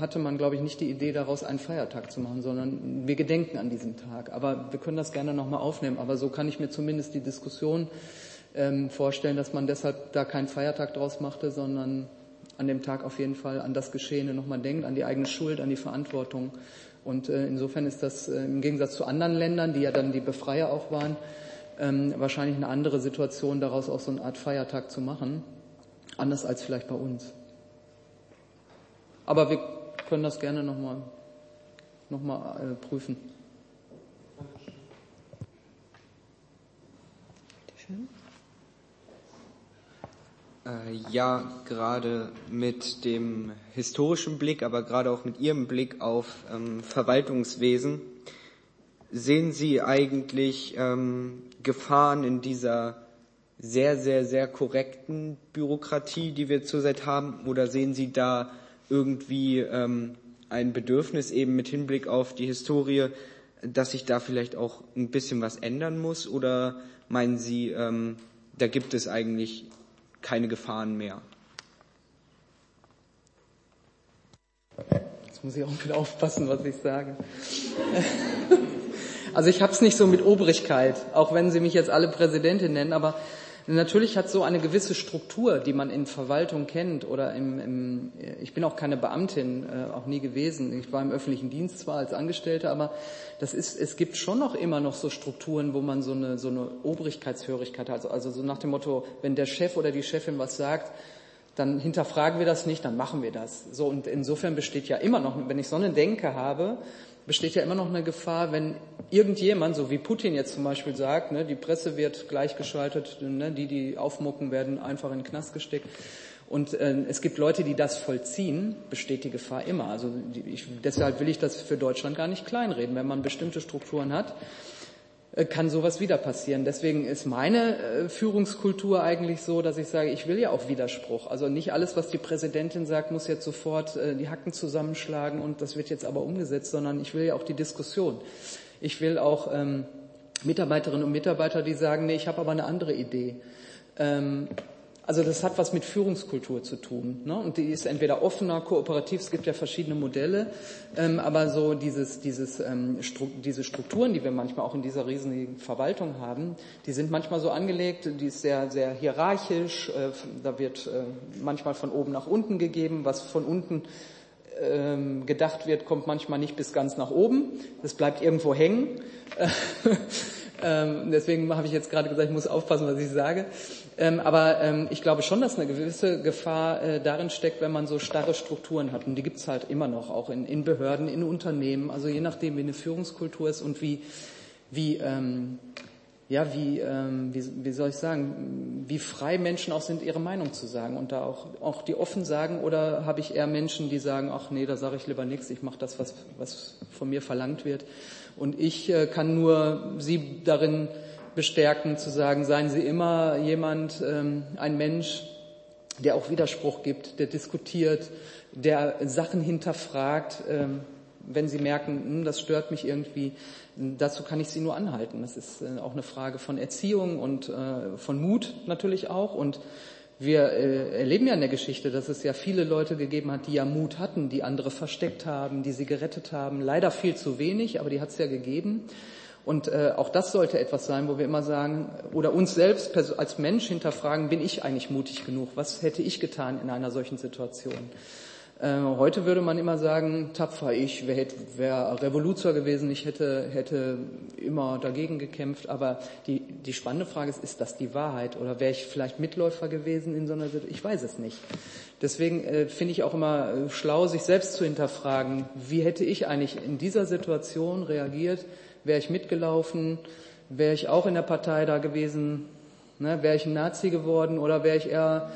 hatte man, glaube ich, nicht die Idee, daraus einen Feiertag zu machen, sondern wir gedenken an diesen Tag. Aber wir können das gerne nochmal aufnehmen. Aber so kann ich mir zumindest die Diskussion vorstellen, dass man deshalb da keinen Feiertag draus machte, sondern an dem Tag auf jeden Fall an das Geschehene nochmal denkt, an die eigene Schuld, an die Verantwortung. Und äh, insofern ist das äh, im Gegensatz zu anderen Ländern, die ja dann die Befreier auch waren, ähm, wahrscheinlich eine andere Situation, daraus auch so eine Art Feiertag zu machen. Anders als vielleicht bei uns. Aber wir können das gerne nochmal noch mal, äh, prüfen. Schön. Äh, ja, gerade mit dem historischen Blick, aber gerade auch mit Ihrem Blick auf ähm, Verwaltungswesen, sehen Sie eigentlich ähm, Gefahren in dieser sehr, sehr, sehr korrekten Bürokratie, die wir zurzeit haben, oder sehen Sie da irgendwie ähm, ein Bedürfnis eben mit Hinblick auf die Historie, dass sich da vielleicht auch ein bisschen was ändern muss, oder meinen Sie, ähm, da gibt es eigentlich keine Gefahren mehr. Jetzt muss ich auch wieder aufpassen, was ich sage. Also ich habe es nicht so mit Obrigkeit, auch wenn Sie mich jetzt alle Präsidentin nennen, aber Natürlich hat so eine gewisse Struktur, die man in Verwaltung kennt oder im, im ich bin auch keine Beamtin, äh, auch nie gewesen. Ich war im öffentlichen Dienst zwar als Angestellte, aber das ist, es gibt schon noch immer noch so Strukturen, wo man so eine, so eine Obrigkeitshörigkeit hat. Also, also so nach dem Motto, wenn der Chef oder die Chefin was sagt, dann hinterfragen wir das nicht, dann machen wir das. So und insofern besteht ja immer noch, wenn ich so eine Denke habe, besteht ja immer noch eine Gefahr, wenn irgendjemand, so wie Putin jetzt zum Beispiel sagt, ne, die Presse wird gleichgeschaltet, ne, die, die aufmucken, werden einfach in den Knast gesteckt. Und äh, es gibt Leute, die das vollziehen, besteht die Gefahr immer. Also die, ich, deshalb will ich das für Deutschland gar nicht kleinreden. Wenn man bestimmte Strukturen hat, kann sowas wieder passieren. Deswegen ist meine äh, Führungskultur eigentlich so, dass ich sage, ich will ja auch Widerspruch. Also nicht alles, was die Präsidentin sagt, muss jetzt sofort äh, die Hacken zusammenschlagen und das wird jetzt aber umgesetzt, sondern ich will ja auch die Diskussion. Ich will auch ähm, Mitarbeiterinnen und Mitarbeiter, die sagen, nee, ich habe aber eine andere Idee. Ähm, also das hat was mit Führungskultur zu tun. Ne? Und die ist entweder offener, kooperativ, es gibt ja verschiedene Modelle, ähm, aber so dieses, dieses, ähm, Stru diese Strukturen, die wir manchmal auch in dieser riesigen Verwaltung haben, die sind manchmal so angelegt, die ist sehr, sehr hierarchisch, äh, da wird äh, manchmal von oben nach unten gegeben, was von unten ähm, gedacht wird, kommt manchmal nicht bis ganz nach oben, das bleibt irgendwo hängen. Ähm, deswegen habe ich jetzt gerade gesagt, ich muss aufpassen, was ich sage. Ähm, aber ähm, ich glaube schon, dass eine gewisse Gefahr äh, darin steckt, wenn man so starre Strukturen hat. Und die gibt es halt immer noch, auch in, in, Behörden, in Unternehmen. Also je nachdem, wie eine Führungskultur ist und wie, wie ähm, ja, wie, ähm, wie, wie soll ich sagen, wie frei Menschen auch sind, ihre Meinung zu sagen und da auch, auch die offen sagen oder habe ich eher Menschen, die sagen, ach nee, da sage ich lieber nichts, ich mache das, was, was von mir verlangt wird. Und ich äh, kann nur Sie darin bestärken, zu sagen, seien Sie immer jemand, ähm, ein Mensch, der auch Widerspruch gibt, der diskutiert, der Sachen hinterfragt, ähm, wenn Sie merken, hm, das stört mich irgendwie, dazu kann ich Sie nur anhalten. Das ist äh, auch eine Frage von Erziehung und äh, von Mut natürlich auch. Und wir äh, erleben ja in der Geschichte, dass es ja viele Leute gegeben hat, die ja Mut hatten, die andere versteckt haben, die sie gerettet haben. Leider viel zu wenig, aber die hat es ja gegeben. Und äh, auch das sollte etwas sein, wo wir immer sagen, oder uns selbst als Mensch hinterfragen, bin ich eigentlich mutig genug? Was hätte ich getan in einer solchen Situation? Äh, heute würde man immer sagen, tapfer ich, wäre wär Revoluzer gewesen, ich hätte, hätte immer dagegen gekämpft. Aber die, die spannende Frage ist, ist das die Wahrheit? Oder wäre ich vielleicht Mitläufer gewesen in so einer Situation? Ich weiß es nicht. Deswegen äh, finde ich auch immer äh, schlau, sich selbst zu hinterfragen, wie hätte ich eigentlich in dieser Situation reagiert? Wäre ich mitgelaufen? Wäre ich auch in der Partei da gewesen? Ne? Wäre ich ein Nazi geworden oder wäre ich eher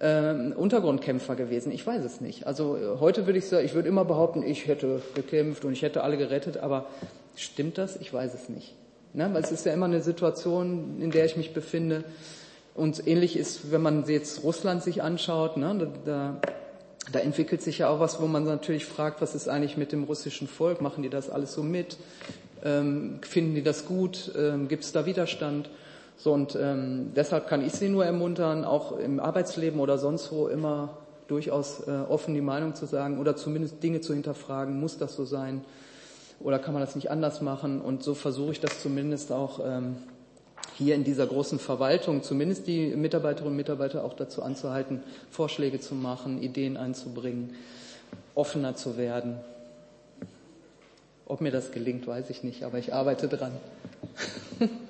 äh, Untergrundkämpfer gewesen. Ich weiß es nicht. Also äh, heute würde ich sagen, ich würde immer behaupten, ich hätte gekämpft und ich hätte alle gerettet, aber stimmt das? Ich weiß es nicht. Ne? Weil es ist ja immer eine Situation, in der ich mich befinde. Und ähnlich ist, wenn man jetzt Russland sich anschaut, ne? da, da entwickelt sich ja auch was, wo man natürlich fragt, was ist eigentlich mit dem russischen Volk? Machen die das alles so mit? Ähm, finden die das gut? Ähm, Gibt es da Widerstand? So, und ähm, deshalb kann ich Sie nur ermuntern, auch im Arbeitsleben oder sonst wo immer durchaus äh, offen die Meinung zu sagen oder zumindest Dinge zu hinterfragen, muss das so sein oder kann man das nicht anders machen? Und so versuche ich das zumindest auch ähm, hier in dieser großen Verwaltung, zumindest die Mitarbeiterinnen und Mitarbeiter auch dazu anzuhalten, Vorschläge zu machen, Ideen einzubringen, offener zu werden. Ob mir das gelingt, weiß ich nicht, aber ich arbeite dran.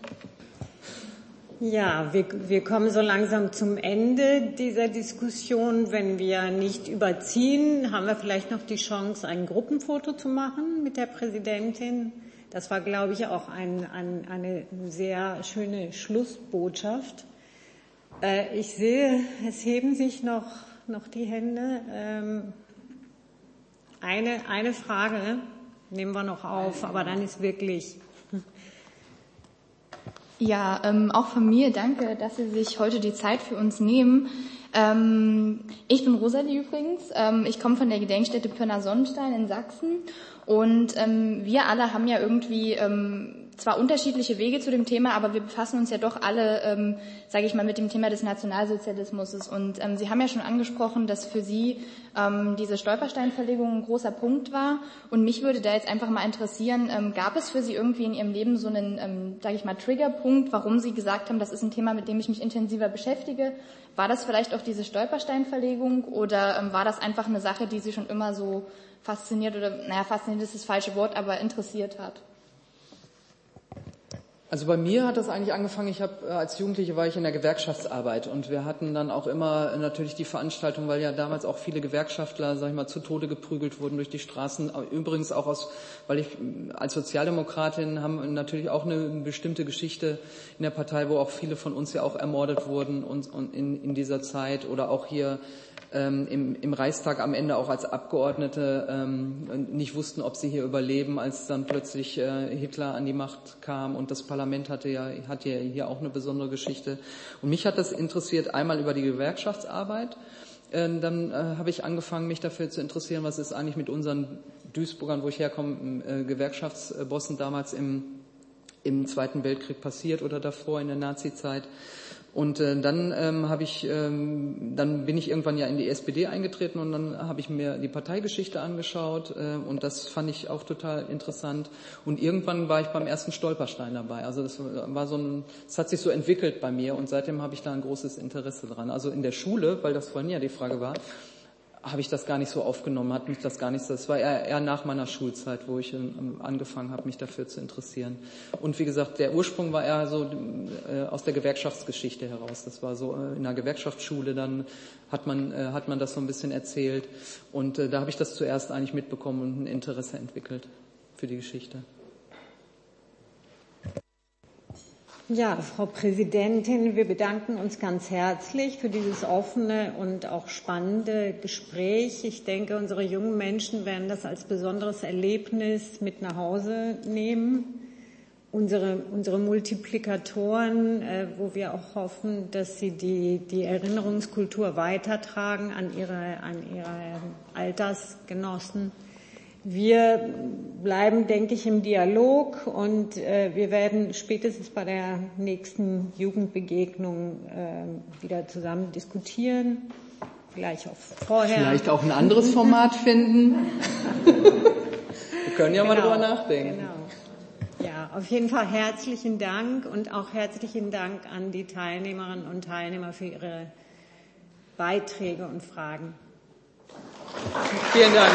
Ja, wir, wir kommen so langsam zum Ende dieser Diskussion. Wenn wir nicht überziehen, haben wir vielleicht noch die Chance, ein Gruppenfoto zu machen mit der Präsidentin. Das war, glaube ich, auch ein, ein, eine sehr schöne Schlussbotschaft. Äh, ich sehe, es heben sich noch, noch die Hände. Ähm, eine, eine Frage nehmen wir noch auf, aber dann ist wirklich ja, ähm, auch von mir danke, dass Sie sich heute die Zeit für uns nehmen. Ähm, ich bin Rosalie übrigens. Ähm, ich komme von der Gedenkstätte Pirna Sonnenstein in Sachsen. Und ähm, wir alle haben ja irgendwie ähm, zwar unterschiedliche Wege zu dem Thema, aber wir befassen uns ja doch alle, ähm, sage ich mal, mit dem Thema des Nationalsozialismus. Und ähm, Sie haben ja schon angesprochen, dass für Sie ähm, diese Stolpersteinverlegung ein großer Punkt war. Und mich würde da jetzt einfach mal interessieren, ähm, gab es für Sie irgendwie in Ihrem Leben so einen, ähm, sage ich mal, Triggerpunkt, warum Sie gesagt haben, das ist ein Thema, mit dem ich mich intensiver beschäftige? War das vielleicht auch diese Stolpersteinverlegung oder ähm, war das einfach eine Sache, die Sie schon immer so fasziniert oder, naja, fasziniert ist das falsche Wort, aber interessiert hat? Also bei mir hat das eigentlich angefangen, ich habe äh, als Jugendliche war ich in der Gewerkschaftsarbeit und wir hatten dann auch immer natürlich die Veranstaltung, weil ja damals auch viele Gewerkschaftler, sag ich mal, zu Tode geprügelt wurden durch die Straßen. Übrigens auch aus, weil ich als Sozialdemokratin haben natürlich auch eine bestimmte Geschichte in der Partei, wo auch viele von uns ja auch ermordet wurden und, und in, in dieser Zeit oder auch hier ähm, im, im Reichstag am Ende auch als Abgeordnete ähm, nicht wussten, ob sie hier überleben, als dann plötzlich äh, Hitler an die Macht kam und das Parlament hatte ja, hat ja hier auch eine besondere Geschichte. Und mich hat das interessiert einmal über die Gewerkschaftsarbeit. Äh, dann äh, habe ich angefangen, mich dafür zu interessieren, was ist eigentlich mit unseren Duisburgern, wo ich herkomme, äh, Gewerkschaftsbossen damals im, im Zweiten Weltkrieg passiert oder davor in der Nazizeit. Und äh, dann ähm, habe ich, ähm, dann bin ich irgendwann ja in die SPD eingetreten und dann habe ich mir die Parteigeschichte angeschaut äh, und das fand ich auch total interessant. Und irgendwann war ich beim ersten Stolperstein dabei. Also das war so ein, es hat sich so entwickelt bei mir und seitdem habe ich da ein großes Interesse dran. Also in der Schule, weil das vorhin ja die Frage war, habe ich das gar nicht so aufgenommen, hat mich das gar nicht so, das war eher, eher nach meiner Schulzeit, wo ich ähm, angefangen habe, mich dafür zu interessieren. Und wie gesagt, der Ursprung war eher so äh, aus der Gewerkschaftsgeschichte heraus. Das war so äh, in der Gewerkschaftsschule, dann hat man, äh, hat man das so ein bisschen erzählt. Und äh, da habe ich das zuerst eigentlich mitbekommen und ein Interesse entwickelt für die Geschichte. Ja, Frau Präsidentin, wir bedanken uns ganz herzlich für dieses offene und auch spannende Gespräch. Ich denke, unsere jungen Menschen werden das als besonderes Erlebnis mit nach Hause nehmen. unsere, unsere Multiplikatoren, äh, wo wir auch hoffen, dass sie die, die Erinnerungskultur weitertragen an ihre, an ihre Altersgenossen. Wir bleiben, denke ich, im Dialog und äh, wir werden spätestens bei der nächsten Jugendbegegnung äh, wieder zusammen diskutieren. Vielleicht auch vorher. Vielleicht auch ein anderes Format finden. wir können ja genau, mal drüber nachdenken. Genau. Ja, auf jeden Fall herzlichen Dank und auch herzlichen Dank an die Teilnehmerinnen und Teilnehmer für ihre Beiträge und Fragen. Vielen Dank.